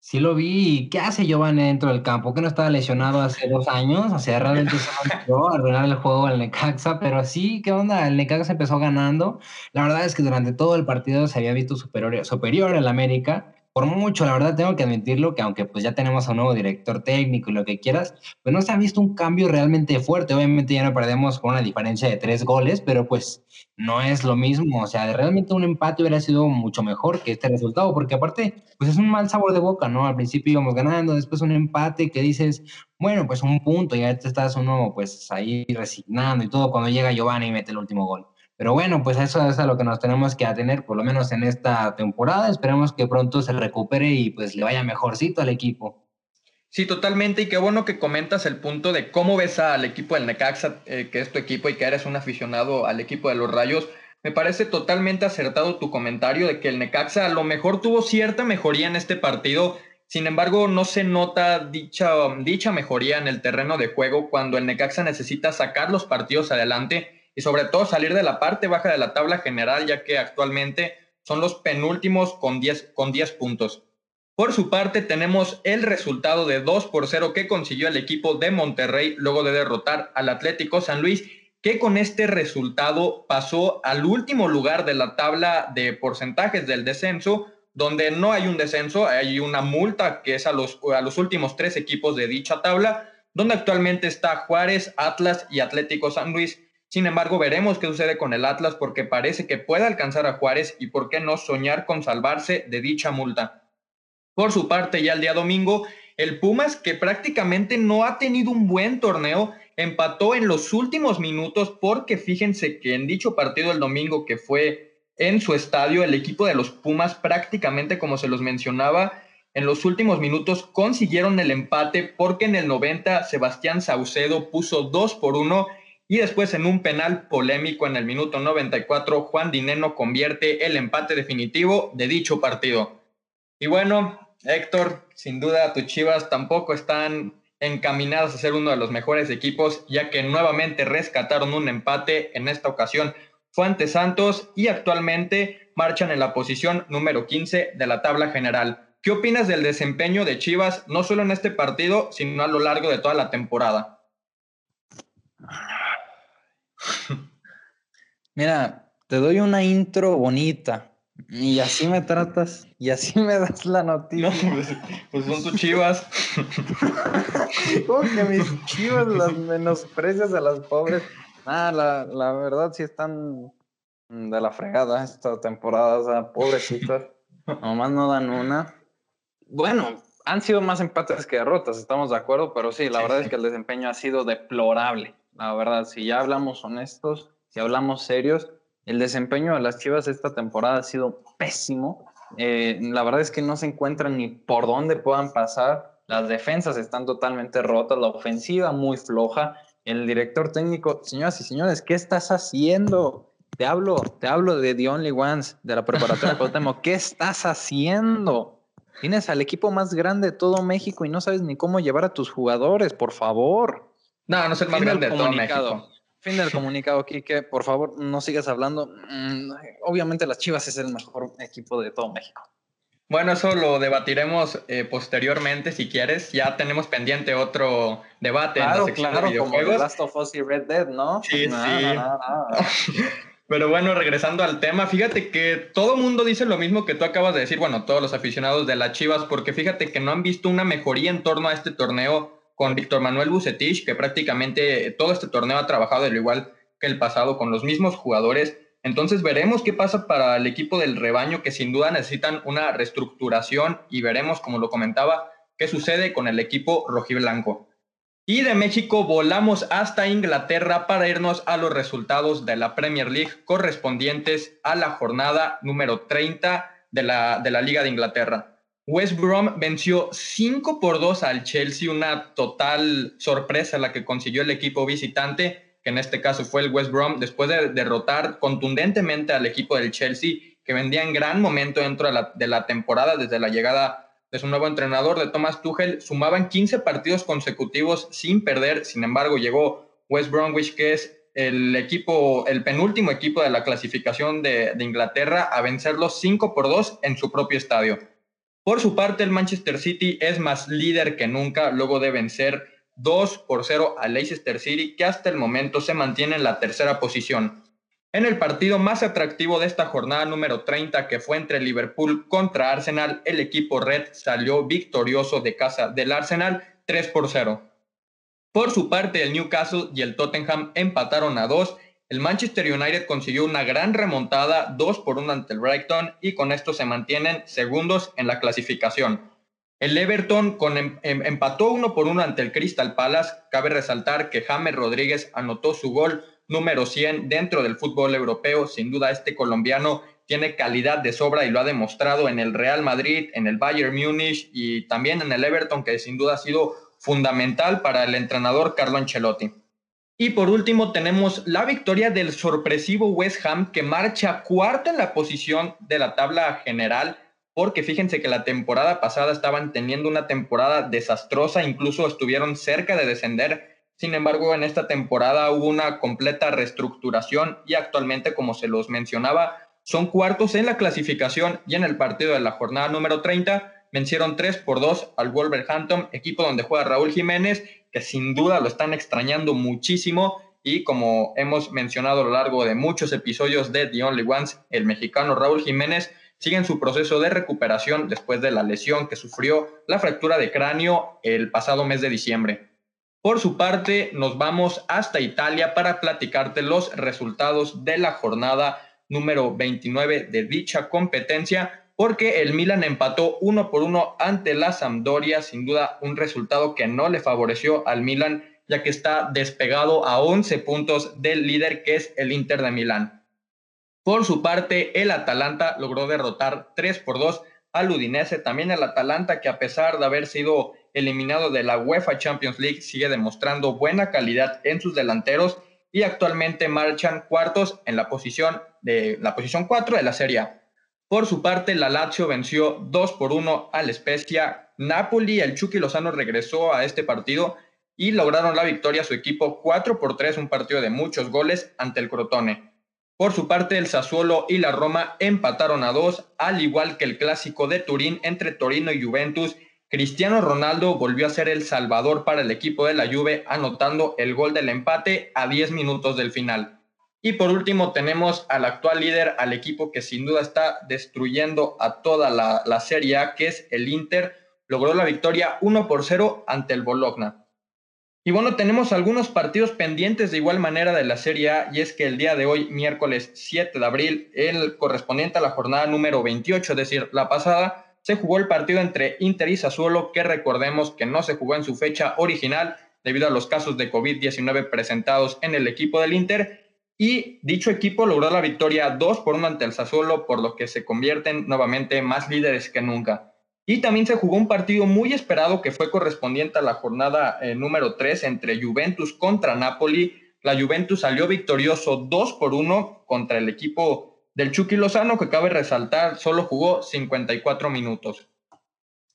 Sí lo vi. ¿Qué hace Giovanni dentro del campo? Que no estaba lesionado hace dos años. O sea, realmente se *laughs* a arruinar el juego al Necaxa. Pero sí, ¿qué onda? El Necaxa empezó ganando. La verdad es que durante todo el partido se había visto superior, superior al América por mucho, la verdad tengo que admitirlo, que aunque pues ya tenemos a un nuevo director técnico y lo que quieras, pues no se ha visto un cambio realmente fuerte. Obviamente ya no perdemos con una diferencia de tres goles, pero pues no es lo mismo. O sea, realmente un empate hubiera sido mucho mejor que este resultado, porque aparte, pues es un mal sabor de boca, ¿no? Al principio íbamos ganando, después un empate que dices, bueno, pues un punto, y ya te estás uno pues ahí resignando y todo cuando llega Giovanni y mete el último gol. Pero bueno, pues eso es a lo que nos tenemos que atener, por lo menos en esta temporada. Esperemos que pronto se recupere y pues le vaya mejorcito al equipo. Sí, totalmente. Y qué bueno que comentas el punto de cómo ves al equipo del Necaxa, eh, que es tu equipo y que eres un aficionado al equipo de los Rayos. Me parece totalmente acertado tu comentario de que el Necaxa a lo mejor tuvo cierta mejoría en este partido. Sin embargo, no se nota dicha, dicha mejoría en el terreno de juego cuando el Necaxa necesita sacar los partidos adelante y sobre todo salir de la parte baja de la tabla general, ya que actualmente son los penúltimos con 10, con 10 puntos. Por su parte, tenemos el resultado de 2 por 0 que consiguió el equipo de Monterrey luego de derrotar al Atlético San Luis, que con este resultado pasó al último lugar de la tabla de porcentajes del descenso, donde no hay un descenso, hay una multa que es a los, a los últimos tres equipos de dicha tabla, donde actualmente está Juárez, Atlas y Atlético San Luis. Sin embargo, veremos qué sucede con el Atlas porque parece que puede alcanzar a Juárez y por qué no soñar con salvarse de dicha multa. Por su parte, ya el día domingo, el Pumas, que prácticamente no ha tenido un buen torneo, empató en los últimos minutos porque fíjense que en dicho partido el domingo que fue en su estadio, el equipo de los Pumas prácticamente como se los mencionaba, en los últimos minutos consiguieron el empate porque en el 90 Sebastián Saucedo puso 2 por 1 y después en un penal polémico en el minuto 94, Juan Dineno convierte el empate definitivo de dicho partido. Y bueno, Héctor, sin duda tus Chivas tampoco están encaminadas a ser uno de los mejores equipos, ya que nuevamente rescataron un empate en esta ocasión Fuentes Santos y actualmente marchan en la posición número 15 de la tabla general. ¿Qué opinas del desempeño de Chivas, no solo en este partido, sino a lo largo de toda la temporada? Mira, te doy una intro bonita y así me tratas y así me das la noticia. pues, pues, son tus chivas. ¿Cómo que mis chivas las menosprecias a las pobres? Ah, la, la verdad sí están de la fregada esta temporada, o sea, pobrecitas. Nomás no dan una. Bueno, han sido más empates que derrotas, estamos de acuerdo, pero sí, la verdad es que el desempeño ha sido deplorable. La verdad, si ya hablamos honestos, si hablamos serios, el desempeño de las Chivas esta temporada ha sido pésimo. Eh, la verdad es que no se encuentran ni por dónde puedan pasar. Las defensas están totalmente rotas, la ofensiva muy floja. El director técnico, señoras y señores, ¿qué estás haciendo? Te hablo, te hablo de The Only Ones, de la preparatoria Cuauhtémoc. ¿Qué estás haciendo? Tienes al equipo más grande de todo México y no sabes ni cómo llevar a tus jugadores, por favor. No, no es el más grande de todo México. Fin del *laughs* comunicado, Kike. Por favor, no sigas hablando. Mm, obviamente las Chivas es el mejor equipo de todo México. Bueno, eso lo debatiremos eh, posteriormente, si quieres. Ya tenemos pendiente otro debate en la sección claro, de videojuegos. Como Last of Us y Red Dead, ¿no? Sí, sí. *laughs* Pero bueno, regresando al tema, fíjate que todo mundo dice lo mismo que tú acabas de decir, bueno, todos los aficionados de las Chivas, porque fíjate que no han visto una mejoría en torno a este torneo con Víctor Manuel Bucetich, que prácticamente todo este torneo ha trabajado lo igual que el pasado con los mismos jugadores. Entonces veremos qué pasa para el equipo del rebaño, que sin duda necesitan una reestructuración y veremos, como lo comentaba, qué sucede con el equipo rojiblanco. Y de México volamos hasta Inglaterra para irnos a los resultados de la Premier League correspondientes a la jornada número 30 de la, de la Liga de Inglaterra. West Brom venció 5 por 2 al Chelsea, una total sorpresa la que consiguió el equipo visitante, que en este caso fue el West Brom, después de derrotar contundentemente al equipo del Chelsea, que vendía en gran momento dentro de la, de temporada desde la llegada de su nuevo entrenador, de Thomas Tuchel, sumaban 15 partidos consecutivos sin perder. Sin embargo, llegó West Bromwich, que es el equipo, el penúltimo equipo de la clasificación de, Inglaterra, a vencerlos 5 por 2 en su propio estadio. Por su parte, el Manchester City es más líder que nunca luego de vencer 2 por 0 al Leicester City, que hasta el momento se mantiene en la tercera posición en el partido más atractivo de esta jornada número 30 que fue entre Liverpool contra Arsenal, el equipo red salió victorioso de casa del Arsenal 3 por 0. Por su parte, el Newcastle y el Tottenham empataron a 2. El Manchester United consiguió una gran remontada 2 por 1 ante el Brighton y con esto se mantienen segundos en la clasificación. El Everton em, em, empató 1 por 1 ante el Crystal Palace. Cabe resaltar que James Rodríguez anotó su gol número 100 dentro del fútbol europeo. Sin duda, este colombiano tiene calidad de sobra y lo ha demostrado en el Real Madrid, en el Bayern Múnich y también en el Everton, que sin duda ha sido fundamental para el entrenador Carlo Ancelotti. Y por último tenemos la victoria del sorpresivo West Ham que marcha cuarto en la posición de la tabla general porque fíjense que la temporada pasada estaban teniendo una temporada desastrosa, incluso estuvieron cerca de descender. Sin embargo, en esta temporada hubo una completa reestructuración y actualmente, como se los mencionaba, son cuartos en la clasificación y en el partido de la jornada número 30 vencieron 3 por 2 al Wolverhampton, equipo donde juega Raúl Jiménez, sin duda lo están extrañando muchísimo y como hemos mencionado a lo largo de muchos episodios de The Only Ones, el mexicano Raúl Jiménez sigue en su proceso de recuperación después de la lesión que sufrió la fractura de cráneo el pasado mes de diciembre. Por su parte, nos vamos hasta Italia para platicarte los resultados de la jornada número 29 de dicha competencia, porque el Milan empató uno por uno ante la Sampdoria, sin duda un resultado que no le favoreció al Milan, ya que está despegado a 11 puntos del líder que es el Inter de Milán. Por su parte, el Atalanta logró derrotar 3 por 2 al Udinese, también el Atalanta que a pesar de haber sido eliminado de la UEFA Champions League, sigue demostrando buena calidad en sus delanteros y actualmente marchan cuartos en la posición de la posición 4 de la Serie. Por su parte, la Lazio venció 2 por 1 al Spezia. Napoli, el Chucky Lozano regresó a este partido y lograron la victoria a su equipo 4 por 3, un partido de muchos goles ante el Crotone. Por su parte, el Sassuolo y la Roma empataron a 2, al igual que el clásico de Turín entre Torino y Juventus, Cristiano Ronaldo volvió a ser el salvador para el equipo de la Juve, anotando el gol del empate a 10 minutos del final. Y por último tenemos al actual líder, al equipo que sin duda está destruyendo a toda la, Serie A, que es el Inter. Logró la victoria 1 por 0 ante el Bologna. Y bueno, tenemos algunos partidos pendientes de igual manera de la Serie A, y es que el día de hoy, miércoles 7 de abril, el correspondiente a la jornada número 28, es decir, la pasada, se jugó el partido entre Inter y Sassuolo, que recordemos que no se jugó en su fecha original debido a los casos de COVID-19 presentados en el equipo del Inter. Y dicho equipo logró la victoria 2 por 1 ante el Sassuolo, por lo que se convierten nuevamente más líderes que nunca. Y también se jugó un partido muy esperado que fue correspondiente a la jornada eh, número 3 entre Juventus contra Napoli. La Juventus salió victorioso 2 por 1 contra el equipo del Chucky Lozano, que cabe resaltar, solo jugó 54 minutos.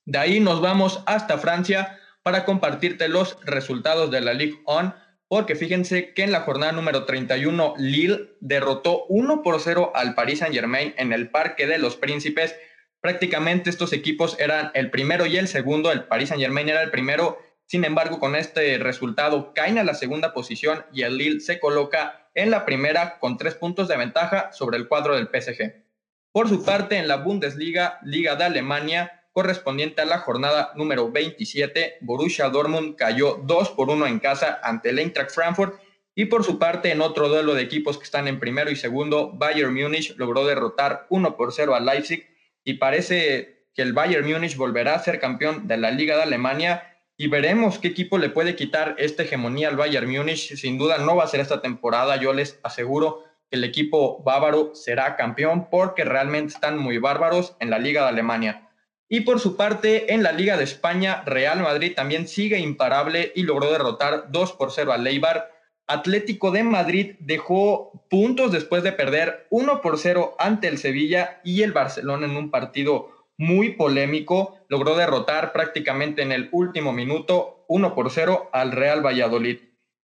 De ahí nos vamos hasta Francia para compartirte los resultados de la Ligue 1, porque fíjense que en la jornada número 31 Lille derrotó 1 por 0 al Paris Saint-Germain en el Parque de los Príncipes. Prácticamente estos equipos eran el primero y el segundo, el Paris Saint-Germain era el primero, sin embargo con este resultado caen a la segunda posición y el Lille se coloca en la primera con tres puntos de ventaja sobre el cuadro del PSG. Por su parte, en la Bundesliga, Liga de Alemania, correspondiente a la jornada número 27, Borussia Dortmund cayó 2 por 1 en casa ante el Eintracht Frankfurt Y por su parte, en otro duelo de equipos que están en primero y segundo, Bayern Múnich logró derrotar 1 por 0 a Leipzig y parece que el Bayern Múnich volverá a ser campeón de la Liga de Alemania y veremos qué equipo le puede quitar esta hegemonía al Bayern Múnich. Sin duda no va a ser esta temporada, yo les aseguro que el equipo bávaro será campeón porque realmente están muy bárbaros en la Liga de Alemania. Y por su parte, en la Liga de España, Real Madrid también sigue imparable y logró derrotar 2 por 0 al Leibar Atlético de Madrid dejó puntos después de perder 1 por 0 ante el Sevilla y el Barcelona en un partido muy polémico. Logró derrotar prácticamente en el último minuto 1 por 0 al Real Valladolid.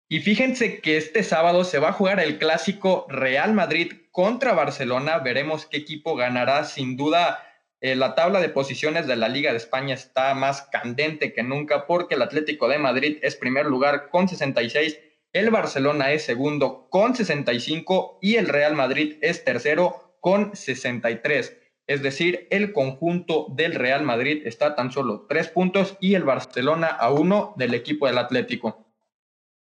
Y fíjense que este sábado se va a jugar el clásico Real Madrid contra Barcelona. Veremos qué equipo ganará. Sin duda, eh, la tabla de posiciones de la Liga de España está más candente que nunca porque el Atlético de Madrid es primer lugar con 66 el Barcelona es segundo con 65 y el Real Madrid es tercero con 63. Es decir, el conjunto del Real Madrid está tan solo tres puntos y el Barcelona a uno del equipo del Atlético.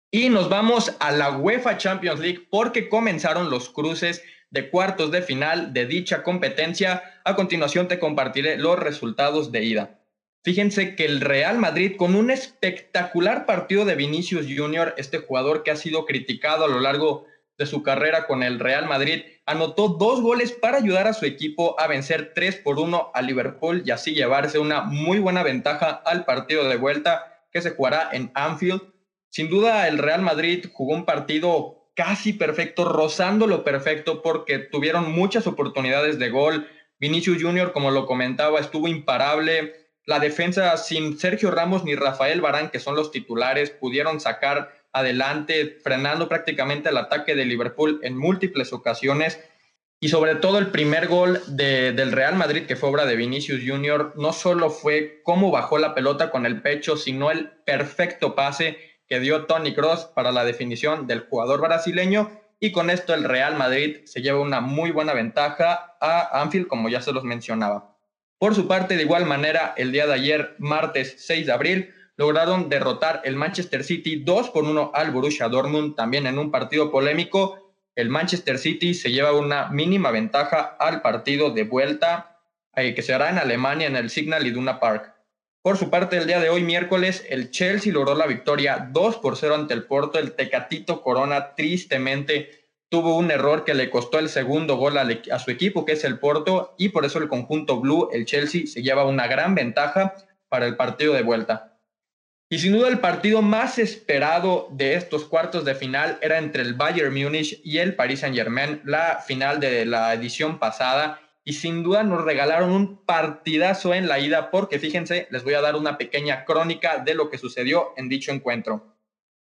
Y nos vamos a la UEFA Champions League porque comenzaron los cruces de cuartos de final de dicha competencia. A continuación te compartiré los resultados de ida. Fíjense que el Real Madrid, con un espectacular partido de Vinicius Jr., este jugador que ha sido criticado a lo largo de su carrera con el Real Madrid, anotó dos goles para ayudar a su equipo a vencer 3 por 1 a Liverpool y así llevarse una muy buena ventaja al partido de vuelta que se jugará en Anfield. Sin duda, el Real Madrid jugó un partido casi perfecto, rozando lo perfecto, porque tuvieron muchas oportunidades de gol. Vinicius Jr., como lo comentaba, estuvo imparable la defensa sin Sergio Ramos ni Rafael Barán, que son los titulares, pudieron sacar adelante, frenando prácticamente el ataque de Liverpool en múltiples ocasiones. Y sobre todo el primer gol del Real Madrid, que fue obra de Vinicius Jr., no solo fue cómo bajó la pelota con el pecho, sino el perfecto pase que dio Tony Cross para la definición del jugador brasileño. Y con esto el Real Madrid se lleva una muy buena ventaja a Anfield, como ya se los mencionaba. Por su parte, de igual manera, el día de ayer, martes 6 de abril, lograron derrotar el Manchester City 2 por 1 al Borussia Dortmund, también en un partido polémico. El Manchester City se lleva una mínima ventaja al partido de vuelta eh, que se hará en Alemania en el Signal Iduna Park. Por su parte, el día de hoy, miércoles, el Chelsea logró la victoria 2 por 0 ante el Porto. El Tecatito Corona tristemente tuvo un error que le costó el segundo gol a, su equipo, que es el Porto, y por eso el conjunto blue, el Chelsea, se lleva una gran ventaja para el partido de vuelta. Y sin duda el partido más esperado de estos cuartos de final era entre el Bayern Múnich y el Paris Saint-Germain, la final de la edición pasada, y sin duda nos regalaron un partidazo en la ida porque fíjense, les voy a dar una pequeña crónica de lo que sucedió en dicho encuentro.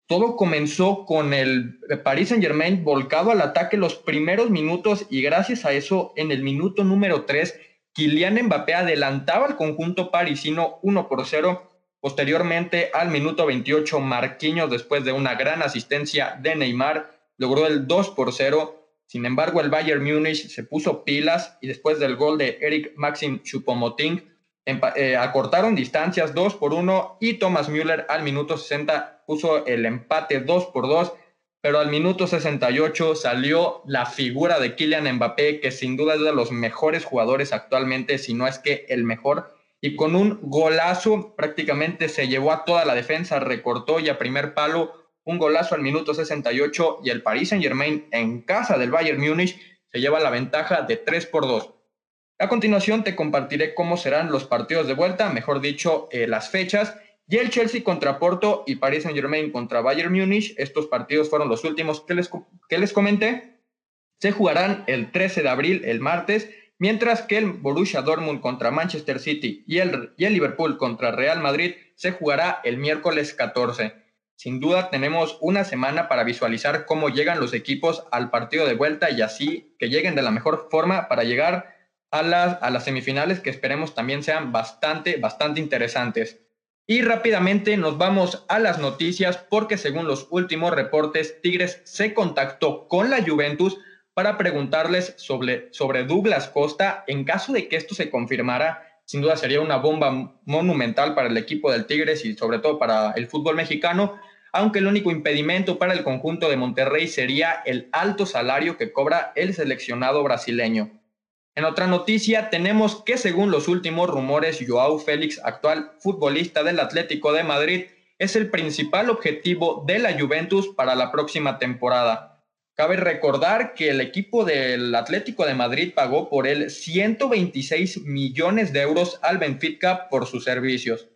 Todo comenzó con el Paris Saint Germain volcado al ataque los primeros minutos y gracias a eso en el minuto número 3 Kylian Mbappé adelantaba al conjunto parisino 1 por 0. Posteriormente al minuto 28 Marquinhos después de una gran asistencia de Neymar logró el 2 por 0. Sin embargo el Bayern Múnich se puso pilas y después del gol de Eric Maxim Choupo-Moting eh, acortaron distancias 2 por 1 y Thomas Müller al minuto 60 puso el empate 2 por 2, pero al minuto 68 salió la figura de Kylian Mbappé, que sin duda es de los mejores jugadores actualmente, si no es que el mejor, y con un golazo prácticamente se llevó a toda la defensa, recortó y a primer palo un golazo al minuto 68 y el Paris Saint Germain en casa del Bayern Múnich se lleva la ventaja de 3 por 2. A continuación te compartiré cómo serán los partidos de vuelta, mejor dicho, eh, las fechas. Y el Chelsea contra Porto y Paris Saint Germain contra Bayern Múnich, estos partidos fueron los últimos que les, que les comenté. Se jugarán el 13 de abril, el martes, mientras que el Borussia Dortmund contra Manchester City y el, y el Liverpool contra Real Madrid se jugará el miércoles 14. Sin duda tenemos una semana para visualizar cómo llegan los equipos al partido de vuelta y así que lleguen de la mejor forma para llegar a las, a las semifinales que esperemos también sean bastante, bastante interesantes. Y rápidamente nos vamos a las noticias porque según los últimos reportes, Tigres se contactó con la Juventus para preguntarles sobre, sobre Douglas Costa. En caso de que esto se confirmara, sin duda sería una bomba monumental para el equipo del Tigres y sobre todo para el fútbol mexicano. Aunque el único impedimento para el conjunto de Monterrey sería el alto salario que cobra el seleccionado brasileño. En otra noticia, tenemos que según los últimos rumores, Joao Félix, actual futbolista del Atlético de Madrid, es el principal objetivo de la Juventus para la próxima temporada. Cabe recordar que el equipo del Atlético de Madrid pagó por él 126 millones de euros al Benfica por sus servicios.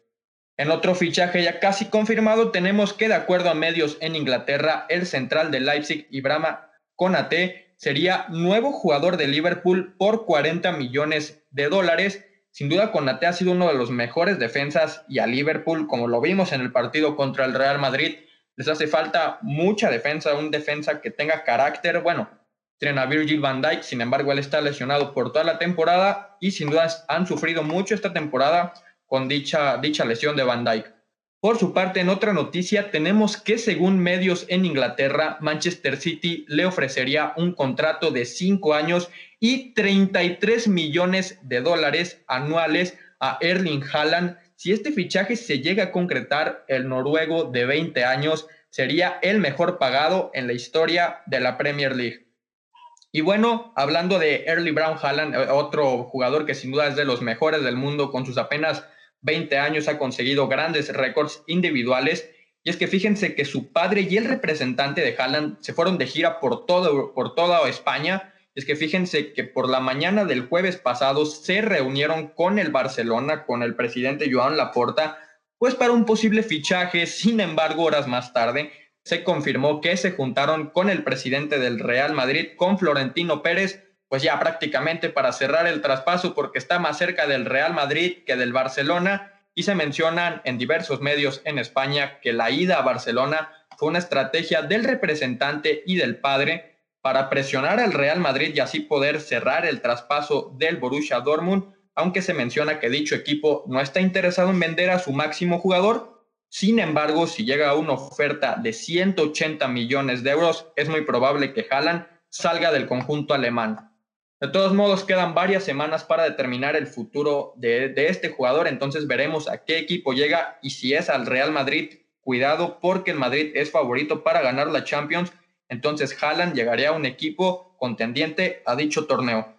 En otro fichaje ya casi confirmado, tenemos que de acuerdo a medios en Inglaterra, el central de Leipzig, Ibrahima Konate, sería nuevo jugador de Liverpool por 40 millones de dólares. Sin duda, Konate ha sido uno de los mejores defensas y a Liverpool, como lo vimos en el partido contra el Real Madrid, les hace falta mucha defensa, un defensa que tenga carácter. Bueno, tienen a Virgil van Dijk, sin embargo, él está lesionado por toda la temporada y sin duda han sufrido mucho esta temporada con dicha, lesión de Van Dyke. Por su parte, en otra noticia, tenemos que según medios en Inglaterra, Manchester City le ofrecería un contrato de 5 años y 33 millones de dólares anuales a Erling Haaland. Si este fichaje se llega a concretar, el noruego de 20 años sería el mejor pagado en la historia de la Premier League. Y bueno, hablando de Early Brown Haaland, otro jugador que sin duda es de los mejores del mundo con sus apenas 20 años ha conseguido grandes récords individuales. Y es que fíjense que su padre y el representante de Haaland se fueron de gira por, todo, por toda España. Es que fíjense que por la mañana del jueves pasado se reunieron con el Barcelona, con el presidente Joan Laporta, pues para un posible fichaje. Sin embargo, horas más tarde se confirmó que se juntaron con el presidente del Real Madrid, con Florentino Pérez, pues ya prácticamente para cerrar el traspaso porque está más cerca del Real Madrid que del Barcelona y se mencionan en diversos medios en España que la ida a Barcelona fue una estrategia del representante y del padre para presionar al Real Madrid y así poder cerrar el traspaso del Borussia Dortmund, aunque se menciona que dicho equipo no está interesado en vender a su máximo jugador. Sin embargo, si llega una oferta de 180 millones de euros, es muy probable que Haaland salga del conjunto alemán. De todos modos, quedan varias semanas para determinar el futuro de, este jugador, entonces veremos a qué equipo llega y si es al Real Madrid. Cuidado porque el Madrid es favorito para ganar la Champions, entonces Haaland llegaría a un equipo contendiente a dicho torneo.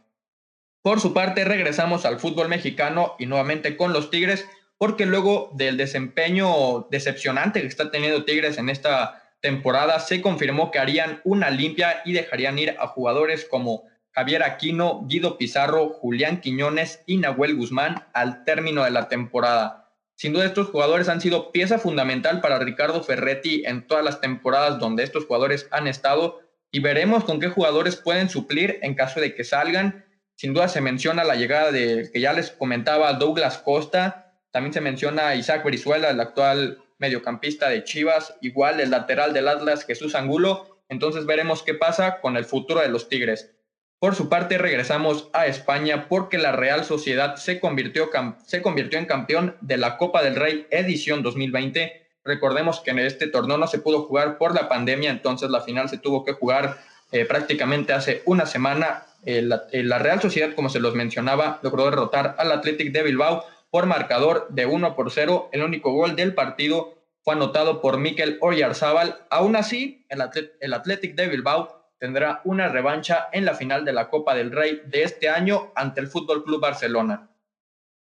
Por su parte, regresamos al fútbol mexicano y nuevamente con los Tigres, porque luego del desempeño decepcionante que está teniendo Tigres en esta temporada, se confirmó que harían una limpia y dejarían ir a jugadores como Javier Aquino, Guido Pizarro, Julián Quiñones y Nahuel Guzmán al término de la temporada. Sin duda estos jugadores han sido pieza fundamental para Ricardo Ferretti en todas las temporadas donde estos jugadores han estado y veremos con qué jugadores pueden suplir en caso de que salgan. Sin duda se menciona la llegada de, que ya les comentaba, Douglas Costa, también se menciona Isaac Brizuela, el actual mediocampista de Chivas, igual el lateral del Atlas, Jesús Angulo. Entonces veremos qué pasa con el futuro de los Tigres. Por su parte, regresamos a España porque la Real Sociedad se convirtió, se convirtió en campeón de la Copa del Rey edición 2020. Recordemos que en este torneo no se pudo jugar por la pandemia, entonces la final se tuvo que jugar eh, prácticamente hace una semana. Eh, eh, la, Real Sociedad, como se los mencionaba, logró derrotar al Athletic de Bilbao por marcador de 1 por 0. El único gol del partido fue anotado por Mikel Oyarzábal. Aún así, el, el Athletic de Bilbao tendrá una revancha en la final de la Copa del Rey de este año ante el Fútbol Club Barcelona.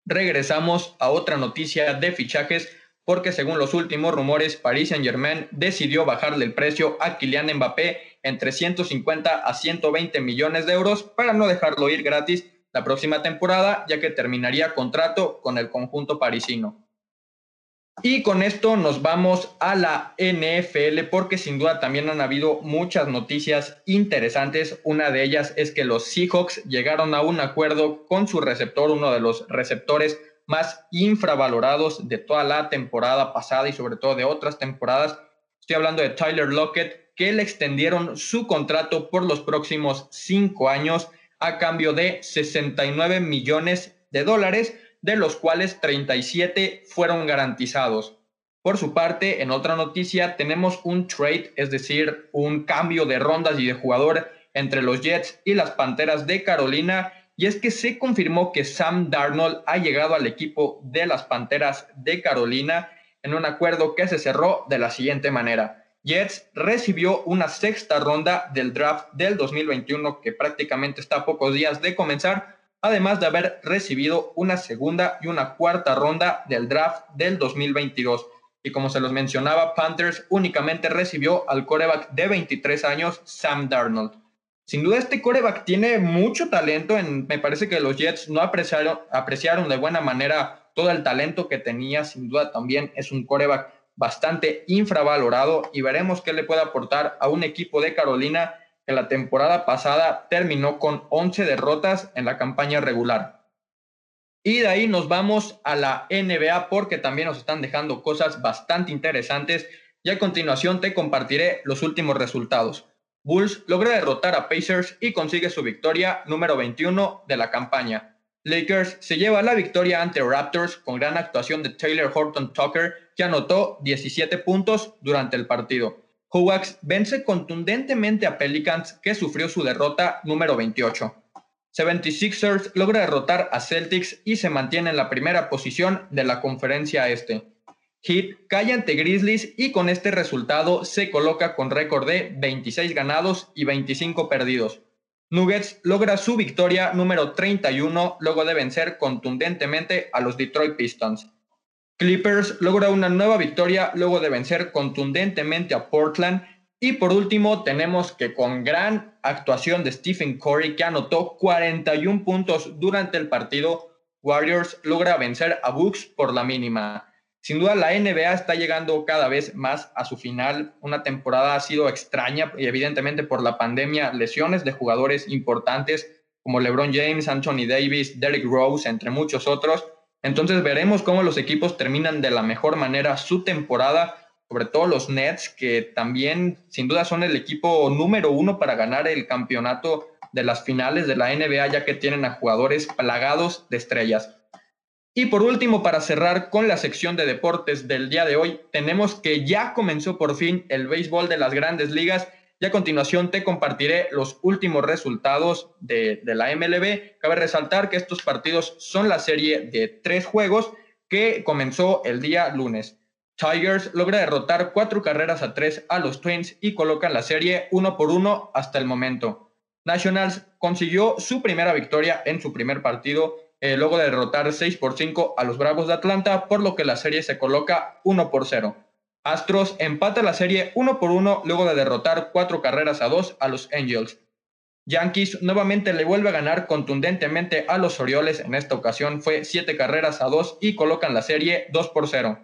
Regresamos a otra noticia de fichajes porque según los últimos rumores Paris Saint-Germain decidió bajarle el precio a Kylian Mbappé entre 150 a 120 millones de euros para no dejarlo ir gratis la próxima temporada, ya que terminaría contrato con el conjunto parisino. Y con esto nos vamos a la NFL porque sin duda también han habido muchas noticias interesantes. Una de ellas es que los Seahawks llegaron a un acuerdo con su receptor, uno de los receptores más infravalorados de toda la temporada pasada y sobre todo de otras temporadas. Estoy hablando de Tyler Lockett, que le extendieron su contrato por los próximos cinco años a cambio de 69 millones de dólares de los cuales 37 fueron garantizados. Por su parte, en otra noticia, tenemos un trade, es decir, un cambio de rondas y de jugador entre los Jets y las Panteras de Carolina, y es que se confirmó que Sam Darnold ha llegado al equipo de las Panteras de Carolina. en un acuerdo que se cerró de la siguiente manera. Jets recibió una sexta ronda del draft del 2021 que prácticamente está a pocos días de comenzar, además de haber recibido una segunda y una cuarta ronda del draft del 2022. Y como se los mencionaba, Panthers únicamente recibió al coreback de 23 años, Sam Darnold. Sin duda este coreback tiene mucho talento, en, me parece que los Jets no apreciaron, apreciaron de buena manera todo el talento que tenía, sin duda también es un coreback bastante infravalorado y veremos qué le puede aportar a un equipo de Carolina que la temporada pasada terminó con 11 derrotas en la campaña regular. Y de ahí nos vamos a la NBA porque también nos están dejando cosas bastante interesantes y a continuación te compartiré los últimos resultados. Bulls logra derrotar a Pacers y consigue su victoria número 21 de la campaña. Lakers se lleva la victoria ante Raptors con gran actuación de Taylor Horton Tucker, que anotó 17 puntos durante el partido. Hawks vence contundentemente a Pelicans, que sufrió su derrota número 28. 76ers logra derrotar a Celtics y se mantiene en la primera posición de la conferencia este. Heat cae ante Grizzlies y con este resultado se coloca con récord de 26 ganados y 25 perdidos. Nuggets logra su victoria número 31 luego de vencer contundentemente a los Detroit Pistons. Clippers logra una nueva victoria luego de vencer contundentemente a Portland. Y por último, tenemos que con gran actuación de Stephen Curry, que anotó 41 puntos durante el partido, Warriors logra vencer a Bucks por la mínima. Sin duda la NBA está llegando cada vez más a su final. Una temporada ha sido extraña y evidentemente por la pandemia, lesiones de jugadores importantes como LeBron James, Anthony Davis, Derrick Rose, entre muchos otros. Entonces veremos cómo los equipos terminan de la mejor manera su temporada, sobre todo los Nets, que también sin duda son el equipo número uno para ganar el campeonato de las finales de la NBA, ya que tienen a jugadores plagados de estrellas. Y por último, para cerrar con la sección de deportes del día de hoy, tenemos que ya comenzó por fin el béisbol de las grandes ligas y a continuación te compartiré los últimos resultados de, la MLB. Cabe resaltar que estos partidos son la serie de tres juegos que comenzó el día lunes. Tigers logra derrotar cuatro carreras a tres a los Twins y colocan la serie uno por uno hasta el momento. Nationals consiguió su primera victoria en su primer partido eh, luego de derrotar 6 por 5 a los Bravos de Atlanta, por lo que la serie se coloca 1 por 0. Astros empata la serie 1 por 1 luego de derrotar 4 carreras a 2 a los Angels. Yankees nuevamente le vuelve a ganar contundentemente a los Orioles, en esta ocasión fue 7 carreras a 2 y colocan la serie 2 por 0.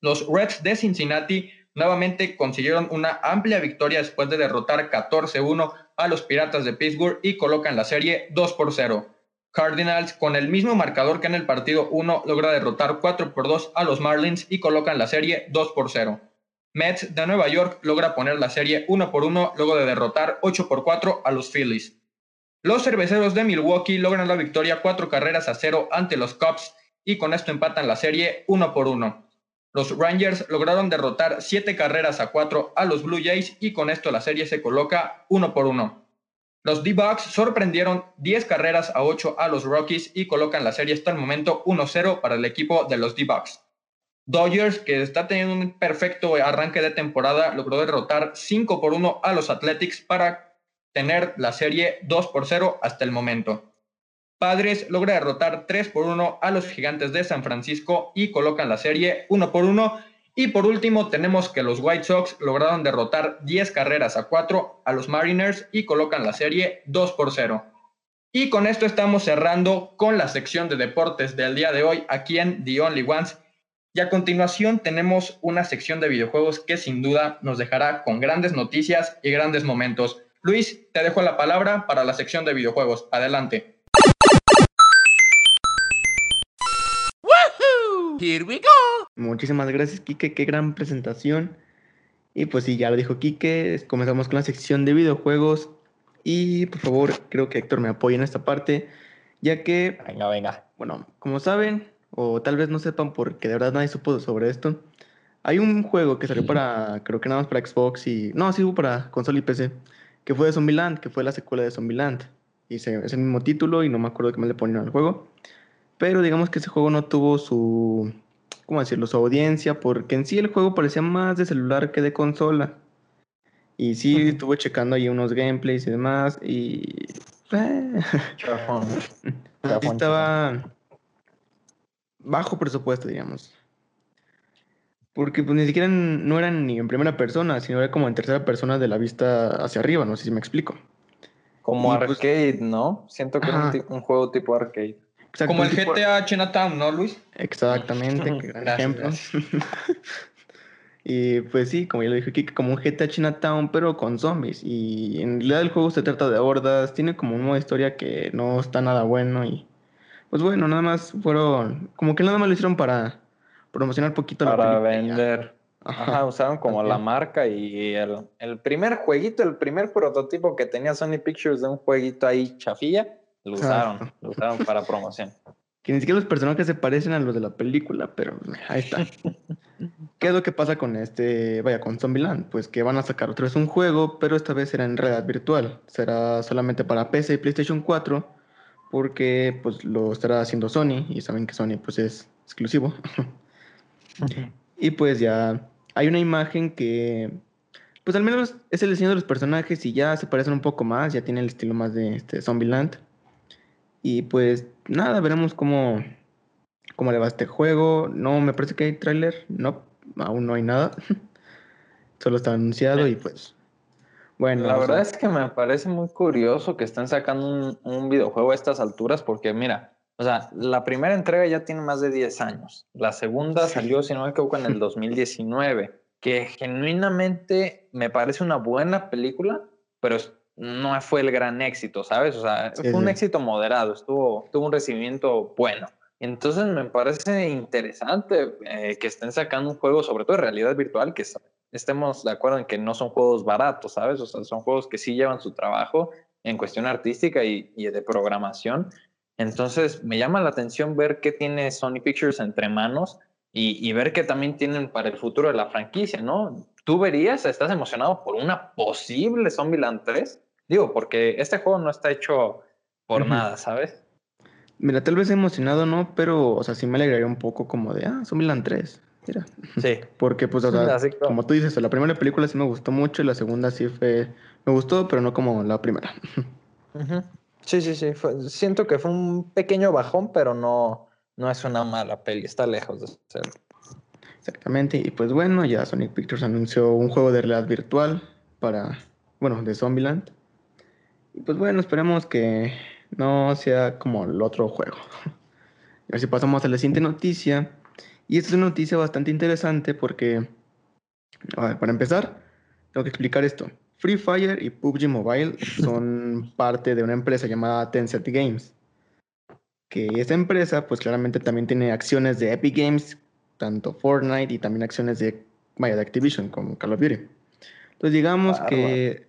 Los Reds de Cincinnati nuevamente consiguieron una amplia victoria después de derrotar 14-1 a los Piratas de Pittsburgh y colocan la serie 2 por 0. Cardinals, con el mismo marcador que en el partido 1, logra derrotar 4 por 2 a los Marlins y colocan la serie 2 por 0. Mets de Nueva York logra poner la serie 1 por 1 luego de derrotar 8 por 4 a los Phillies. Los cerveceros de Milwaukee logran la victoria 4 carreras a 0 ante los Cubs y con esto empatan la serie 1 por 1. Los Rangers lograron derrotar 7 carreras a 4 a los Blue Jays y con esto la serie se coloca 1 por 1. Los D-Bucks sorprendieron 10 carreras a 8 a los Rockies y colocan la serie hasta el momento 1-0 para el equipo de los D-Bucks. Dodgers, que está teniendo un perfecto arranque de temporada, logró derrotar 5 por 1 a los Athletics para tener la serie 2 por 0 hasta el momento. Padres logra derrotar 3 por 1 a los Gigantes de San Francisco y colocan la serie 1 por 1 y por último, tenemos que los White Sox lograron derrotar 10 carreras a 4 a los Mariners y colocan la serie 2 por 0. Y con esto estamos cerrando con la sección de deportes del día de hoy aquí en The Only Ones. Y a continuación tenemos una sección de videojuegos que sin duda nos dejará con grandes noticias y grandes momentos. Luis, te dejo la palabra para la sección de videojuegos. Adelante. Here we go. Muchísimas gracias, Kike. Qué gran presentación. Y pues sí, ya lo dijo Kike. Comenzamos con la sección de videojuegos. Y por favor, creo que Héctor me apoya en esta parte, ya que... Venga, venga. Bueno, como saben, o tal vez no sepan porque de verdad nadie supo sobre esto, hay un juego que salió para, creo que nada más para Xbox y... No, sí hubo para consola y PC, que fue de Zombieland, que fue la secuela de Zombieland. Y es el mismo título y no me acuerdo qué más le ponían al juego. Pero digamos que ese juego no tuvo su, ¿cómo decirlo?, su audiencia, porque en sí el juego parecía más de celular que de consola. Y sí, Ujú. estuve checando ahí unos gameplays y demás, y... eh, Chafón. *laughs* sí Chafón, estaba bajo presupuesto, digamos. Porque pues ni siquiera en- no eran ni en primera persona, sino era como en tercera persona de la vista hacia arriba, no sé si me explico. Como Y, pues- arcade, ¿no? Siento que era un, Ajá. ti- un juego tipo arcade. Exacto, Como el tipo- GTA Chinatown, ¿no, Luis? Exactamente, qué *laughs* gran Gracias, ejemplo. *laughs* y pues sí, como ya lo dije aquí, como un GTA Chinatown, pero con zombies. Y en realidad el juego se trata de hordas, tiene como un modo de historia que no está nada bueno. Y pues bueno, nada más fueron, como que nada más lo hicieron para promocionar poquito la Para y ya. vender. Ajá. Ajá, usaron como la También. marca y el, el primer jueguito, el primer prototipo que tenía Sony Pictures de un jueguito ahí chafilla, lo usaron, lo usaron para promoción. Que ni siquiera los personajes se parecen a los de la película, pero ahí está. *laughs* ¿Qué es lo que pasa con este, vaya, con Zombieland? Pues que van a sacar otra vez un juego, pero esta vez será en realidad virtual. Será solamente para PC y PlayStation 4, porque pues lo estará haciendo Sony, y saben que Sony pues es exclusivo. y pues ya hay una imagen que, pues al menos es el diseño de los personajes y ya se parecen un poco más, ya tiene el estilo más de este Zombieland. Y pues nada, veremos cómo, cómo le va este juego. No, me parece que hay tráiler. No, aún no hay nada. *laughs* Solo está anunciado y pues... Bueno, La verdad es que me parece muy curioso que estén sacando un, un videojuego a estas alturas porque mira, o sea, la primera entrega ya tiene más de 10 años, la segunda salió, si no me equivoco, en el 2019, que genuinamente me parece una buena película, pero no fue el gran éxito, ¿sabes? O sea, Sí, fue un sí. éxito moderado, estuvo, tuvo un recibimiento bueno. Entonces me parece interesante eh, que estén sacando un juego, sobre todo de realidad virtual, que es- estemos de acuerdo en que no son juegos baratos, ¿sabes? O sea, son juegos que sí llevan su trabajo en cuestión artística y, y de programación. Entonces me llama la atención ver qué tiene Sony Pictures entre manos y, y ver qué también tienen para el futuro de la franquicia, ¿no? ¿Tú verías, estás emocionado por una posible Zombieland 3? Digo, porque este juego no está hecho por nada, ¿sabes? mira, tal vez emocionado no, pero, o sea, sí me alegraría un poco como de, ah, Zombieland 3. Mira, Sí. *laughs* porque pues, o sea, como- como tú dices, la primera película sí me gustó mucho y la segunda sí fue, me gustó, pero no como la primera. Sí, sí, sí. fue- siento que fue un pequeño bajón, pero no, no es una mala peli. Está lejos de ser. Exactamente, y pues bueno, ya Sonic Pictures anunció un juego de realidad virtual para, bueno, de Zombieland. Y pues bueno, esperemos que no sea como el otro juego. *laughs* Y así pasamos a la siguiente noticia. Y esta es una noticia bastante interesante porque, a ver, para empezar, tengo que explicar esto. Free Fire y PUBG Mobile *laughs* son parte de una empresa llamada Tencent Games. Que esa empresa, pues claramente también tiene acciones de Epic Games, tanto Fortnite y también acciones de, vaya, de Activision, como Call of Duty. Entonces digamos que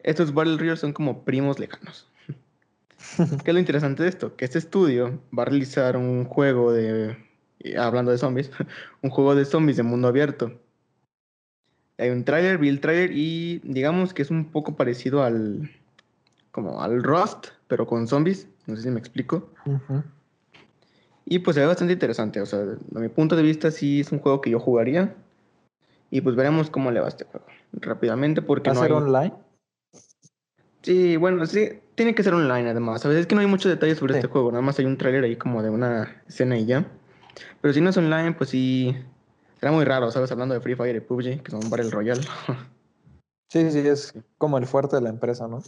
estos Battle Royale son como primos lejanos. *laughs* ¿Qué es lo interesante de esto? Que este estudio va a realizar un juego de, hablando de zombies, *laughs* un juego de zombies de mundo abierto. Hay un trailer, vi el trailer y digamos que es un poco parecido al, como al Rust, pero con zombies. No sé si me explico. Y pues se ve bastante interesante. O sea, de mi punto de vista sí es un juego que yo jugaría. Y pues veremos cómo le va a este juego. Rápidamente porque ¿Va a no ser hay... online? Sí, bueno, sí, tiene que ser online además. A veces es que no hay muchos detalles sobre Sí. este juego, nada más hay un tráiler ahí como de una escena y ya. Pero si no es online, pues sí, será muy raro, ¿sabes? Hablando de Free Fire y PUBG, que son Battle Royale. *laughs* Sí, sí, es como el fuerte de la empresa, ¿no?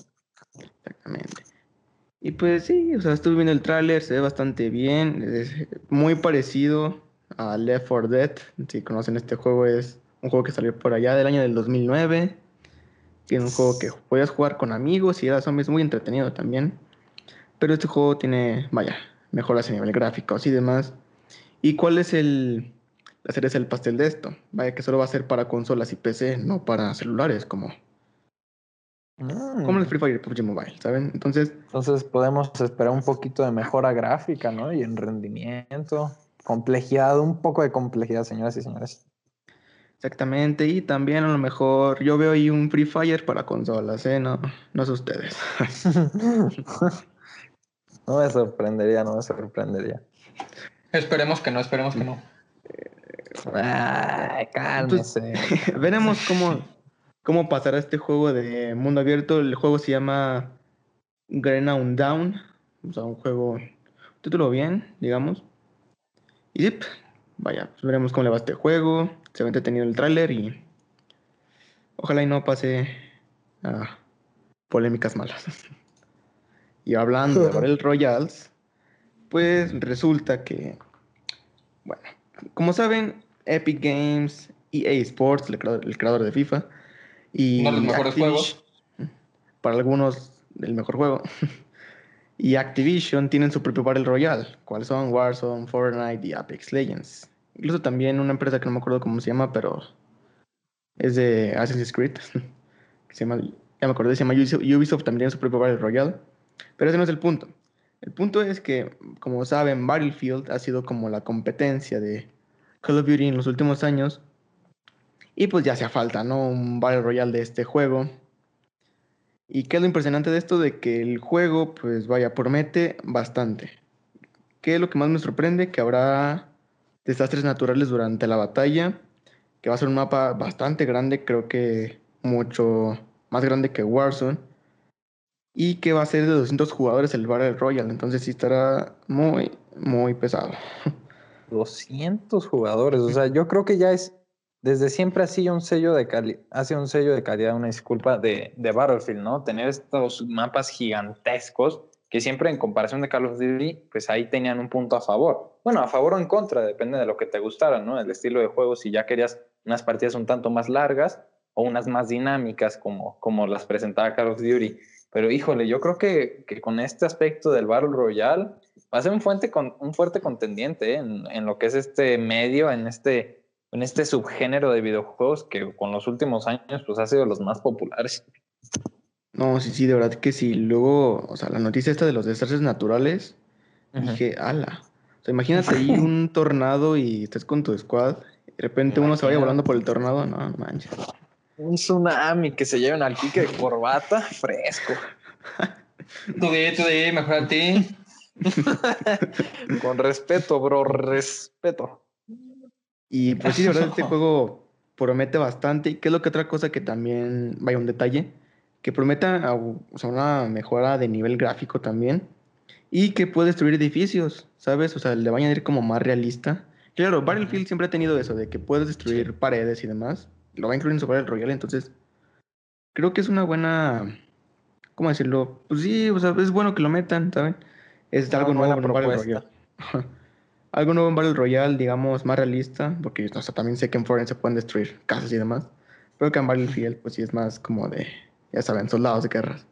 Exactamente. Y pues sí, o sea, estuve viendo el tráiler, se ve bastante bien, es muy parecido a Left 4 Dead. Si conocen este juego, es un juego que salió por allá del año del 2009. Que es un juego que podías jugar con amigos y era zombies muy entretenido también. Pero este juego tiene, vaya, mejoras a nivel gráfico y demás. ¿Y cuál es el la cereza del pastel de esto? Vaya que solo va a ser para consolas y PC, no para celulares, como, como el Free Fire PUBG Mobile, ¿saben? Entonces, Entonces podemos esperar un poquito de mejora gráfica, ¿no? Y en rendimiento, complejidad, un poco de complejidad, señoras y señores. Exactamente, y también a lo mejor yo veo ahí un Free Fire para consolas, ¿eh? No, no sé ustedes. *laughs* no me sorprendería, no me sorprendería. Esperemos que no, esperemos que no. Ay, cálmese. *laughs* Veremos cómo, cómo pasará este juego de mundo abierto. El juego se llama Grenown Down. O sea, un juego, título bien, digamos. Y sí, vaya, pues veremos cómo le va este juego. Se ve entretenido el tráiler y ojalá y no pase a polémicas malas. *laughs* y hablando de Battle Royals, pues resulta que, bueno, como saben, Epic Games, EA Sports, el creador de FIFA, y Uno de los mejores Activision- juegos. para algunos el mejor juego. y Activision tienen su propio Battle Royale, cuáles son Warzone, Fortnite y Apex Legends. Incluso también una empresa que no me acuerdo cómo se llama, pero es de Assassin's Creed. que *laughs* se llama, ya me acordé, se llama Ubisoft, Ubisoft también tiene su propio Battle Royale. Pero ese no es el punto. El punto es que, como saben, Battlefield ha sido como la competencia de Call of Duty en los últimos años. Y pues ya hacía falta, ¿no? Un Battle Royale de este juego. Y qué es lo impresionante de esto, de que el juego, pues vaya, promete bastante. ¿Qué es lo que más me sorprende? Que habrá desastres naturales durante la batalla, que va a ser un mapa bastante grande, creo que mucho más grande que Warzone, y que va a ser de 200 jugadores el Battle Royale, entonces sí estará muy, muy pesado. *laughs* 200 jugadores. O sea, yo creo que ya es. Desde siempre ha sido un sello de calidad, ha sido un sello de calidad, una disculpa de, Battlefield, ¿no? Tener estos mapas gigantescos que siempre en comparación de Call of pues ahí tenían un punto a favor. Bueno, a favor o en contra, depende de lo que te gustara, ¿no? El estilo de juego, si ya querías unas partidas un tanto más largas o unas más dinámicas como, como las presentaba Call of. Pero híjole, yo creo que, que con este aspecto del Battle Royale va a ser un, fuente con, un fuerte contendiente ¿eh? en, en, lo que es este medio, en este, en este subgénero de videojuegos que con los últimos años pues ha sido los más populares. No, sí, sí, de verdad que sí. Luego, o sea, la noticia esta de los desastres naturales, uh -huh. dije, ala. O sea, imagínate ahí *laughs* un tornado y estés con tu squad, y de repente uno se vaya volando por el tornado, no, manches. Un tsunami que se lleven al Kike de corbata, fresco. *laughs* Tú de, tú de, mejor a ti. *laughs* Con respeto, bro, respeto. Y pues sí, de verdad, este *laughs* juego promete bastante. ¿Y qué es lo que otra cosa que también, vaya un detalle, que promete o sea, una mejora de nivel gráfico también? Y que puede destruir edificios, ¿sabes? O sea, le va a añadir como más realista. Claro, Battlefield siempre ha tenido eso, de que puedes destruir sí. paredes y demás. Lo va a incluir en su Battle Royale, entonces creo que es una buena... ¿Cómo decirlo? Pues sí, o sea, es bueno que lo metan, ¿saben? Es Una algo nuevo en Battle. Royale. *laughs* algo nuevo en Battle Royale, digamos, más realista, porque o sea, también sé que en Fortnite se pueden destruir casas y demás. Pero que en Battlefield, pues sí es más como de, ya saben, soldados de guerras.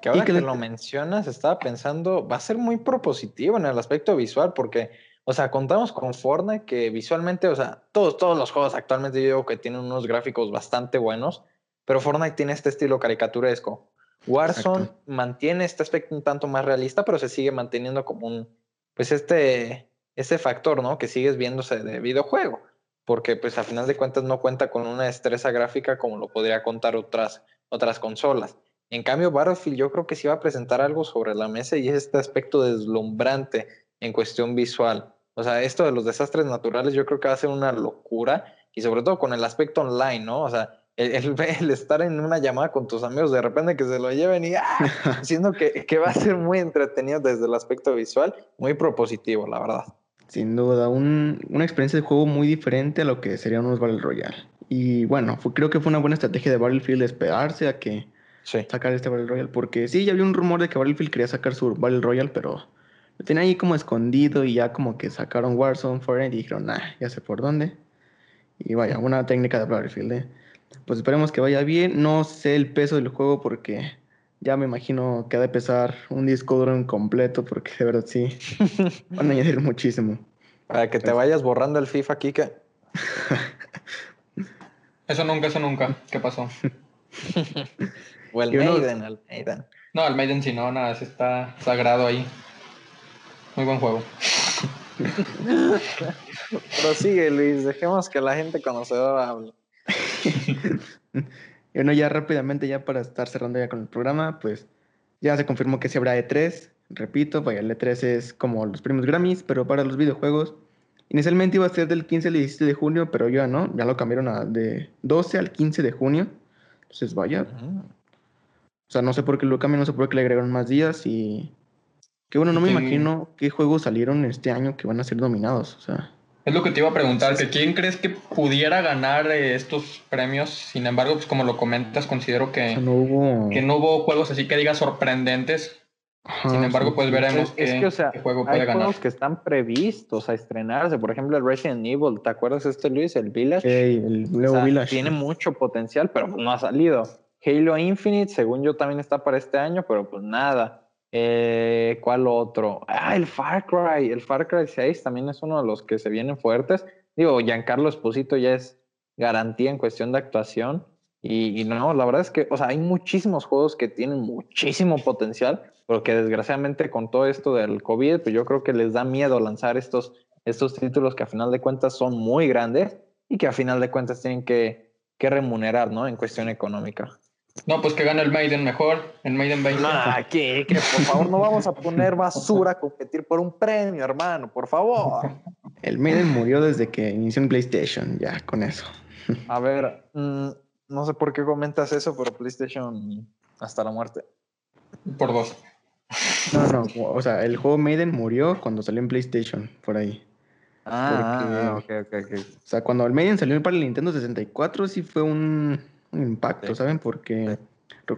Que ahora Y que que, le- lo mencionas, estaba pensando, va a ser muy propositivo en el aspecto visual, porque, o sea, contamos con Fortnite que visualmente, o sea, todos, todos los juegos actualmente yo digo que tienen unos gráficos bastante buenos, pero Fortnite tiene este estilo caricaturesco. Warzone Exacto. mantiene este aspecto un tanto más realista, pero se sigue manteniendo como un, pues este, este factor, ¿no? Que sigues viéndose de videojuego, porque pues a final de cuentas no cuenta con una destreza gráfica como lo podría contar otras, otras consolas. En cambio, Battlefield yo creo que sí va a presentar algo sobre la mesa y es este aspecto deslumbrante en cuestión visual. O sea, esto de los desastres naturales yo creo que va a ser una locura y sobre todo con el aspecto online, ¿no? O sea, el, el- *laughs* el estar en una llamada con tus amigos de repente que se lo lleven y ¡ah! *laughs* siendo que, que va a ser muy entretenido desde el aspecto visual, muy propositivo, la verdad. Sin duda, un- una experiencia de juego muy diferente a lo que serían unos Battle Royale. Y bueno, fue- creo que fue una buena estrategia de Battlefield esperarse a que Sí. sacar este Battle Royale, porque sí, ya había un rumor de que Battlefield quería sacar su Battle Royale, pero lo tenía ahí como escondido y ya como que sacaron Warzone, Fortnite y dijeron, nah, ya sé por dónde. Y vaya, una técnica de Battlefield, ¿eh? Pues esperemos que vaya bien. No sé el peso del juego porque ya me imagino que ha de pesar un disco duro en completo, porque de verdad sí, *laughs* van a añadir muchísimo. Para que te vayas borrando el FIFA, Kike. *laughs* Eso nunca, eso nunca. ¿Qué pasó? *laughs* O el Maiden, el Maiden. No, el Maiden sí, no, nada, ese está sagrado ahí. Muy buen juego. Prosigue, Luis. Dejemos que la gente conocedora hable. Y bueno, ya rápidamente, ya para estar cerrando ya con el programa, pues ya se confirmó que se habrá E3. Repito, vaya, el E3 es como los premios Grammys, pero para los videojuegos. Inicialmente iba a ser del 15 al 17 de junio, pero ya no, ya lo cambiaron a de 12 al 15 de junio. Entonces, vaya. O sea, no sé por qué lo cambiaron, no sé por qué le agregaron más días y... Que bueno, no me Sí. imagino qué juegos salieron este año que van a ser dominados. O sea, Es lo que te iba a preguntar, que quién crees que pudiera ganar eh, estos premios. Sin embargo, pues como lo comentas, considero o que, sea, no hubo... que no hubo juegos así que digas sorprendentes. Ajá, Sin embargo, sí. pues veremos Es, es qué, que, o sea, qué juego hay puede ganar. juegos que están previstos a estrenarse. Por ejemplo, el Resident Evil. ¿Te acuerdas de este, Luis? El Village. Ey, el O nuevo sea, Village. Tiene mucho potencial, pero pues no ha salido. Halo Infinite, según yo, también está para este año, pero pues nada. Eh, ¿Cuál otro? Ah, el Far Cry. El Far Cry 6 también es uno de los que se vienen fuertes. Digo, Giancarlo Esposito ya es garantía en cuestión de actuación. Y, y no, la verdad es que, o sea, hay muchísimos juegos que tienen muchísimo potencial, pero que desgraciadamente con todo esto del COVID, pues yo creo que les da miedo lanzar estos, estos títulos que a final de cuentas son muy grandes y que a final de cuentas tienen que, que remunerar, ¿no? En cuestión económica. No, pues que gane el Maiden mejor, el Maiden 20. Ah, que, que por favor no vamos a poner basura a competir por un premio, hermano, por favor. El Maiden murió desde que inició en PlayStation, ya, con eso. A ver, mm, no sé por qué comentas eso, pero PlayStation hasta la muerte. Por dos. No, no, o sea, el juego Maiden murió cuando salió en PlayStation, por ahí. Ah, ok, ok, ok. O sea, cuando el Maiden salió para el Nintendo 64 sí fue un, un impacto, Sí. ¿saben? Porque,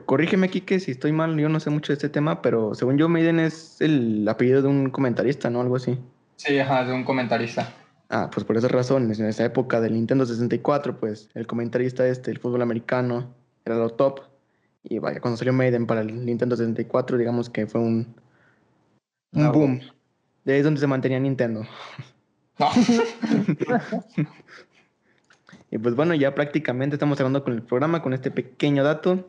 corrígeme, Kike, si estoy mal, yo no sé mucho de este tema, pero según yo, Maiden es el apellido de un comentarista, ¿no? Algo así. Sí, ajá, de un comentarista. Ah, pues por esas razones, en esa época del Nintendo 64, pues el comentarista este, el fútbol americano, era lo top. Y vaya, cuando salió Maiden para el Nintendo 64, digamos que fue un, un boom. De ahí es donde se mantenía Nintendo. No, *laughs* Y pues bueno, ya prácticamente estamos hablando con el programa, con este pequeño dato.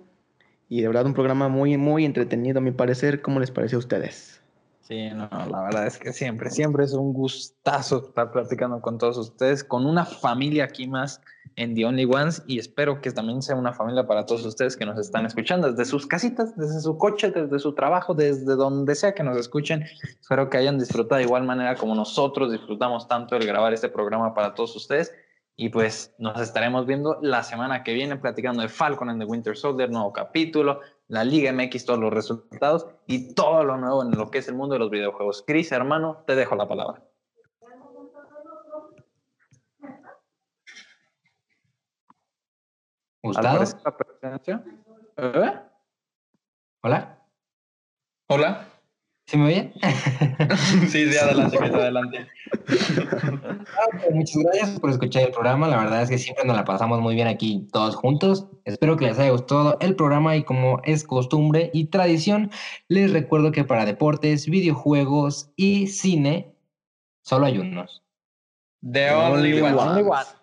Y de verdad un programa muy, muy entretenido a mi parecer. ¿Cómo les parece a ustedes? Sí, no, la verdad es que siempre, siempre es un gustazo estar platicando con todos ustedes, con una familia aquí más en The Only Ones y espero que también sea una familia para todos ustedes que nos están escuchando desde sus casitas, desde su coche, desde su trabajo, desde donde sea que nos escuchen. Espero que hayan disfrutado de igual manera como nosotros disfrutamos tanto el grabar este programa para todos ustedes. Y pues nos estaremos viendo la semana que viene platicando de Falcon and the Winter Soldier, nuevo capítulo, la Liga MX, todos los resultados y todo lo nuevo en lo que es el mundo de los videojuegos. Chris, hermano, te dejo la palabra. Al ¿Gustado? ¿Eh? ¿Hola? hola. ¿Sí me oyen? *laughs* Sí, sí, adelante, que adelante. Ah, pues, Muchas gracias por escuchar el programa. La verdad es que siempre nos la pasamos muy bien aquí todos juntos. Espero que les haya gustado el programa y como es costumbre y tradición, les recuerdo que para deportes, videojuegos y cine, solo hay unos. The only Only one. Only one.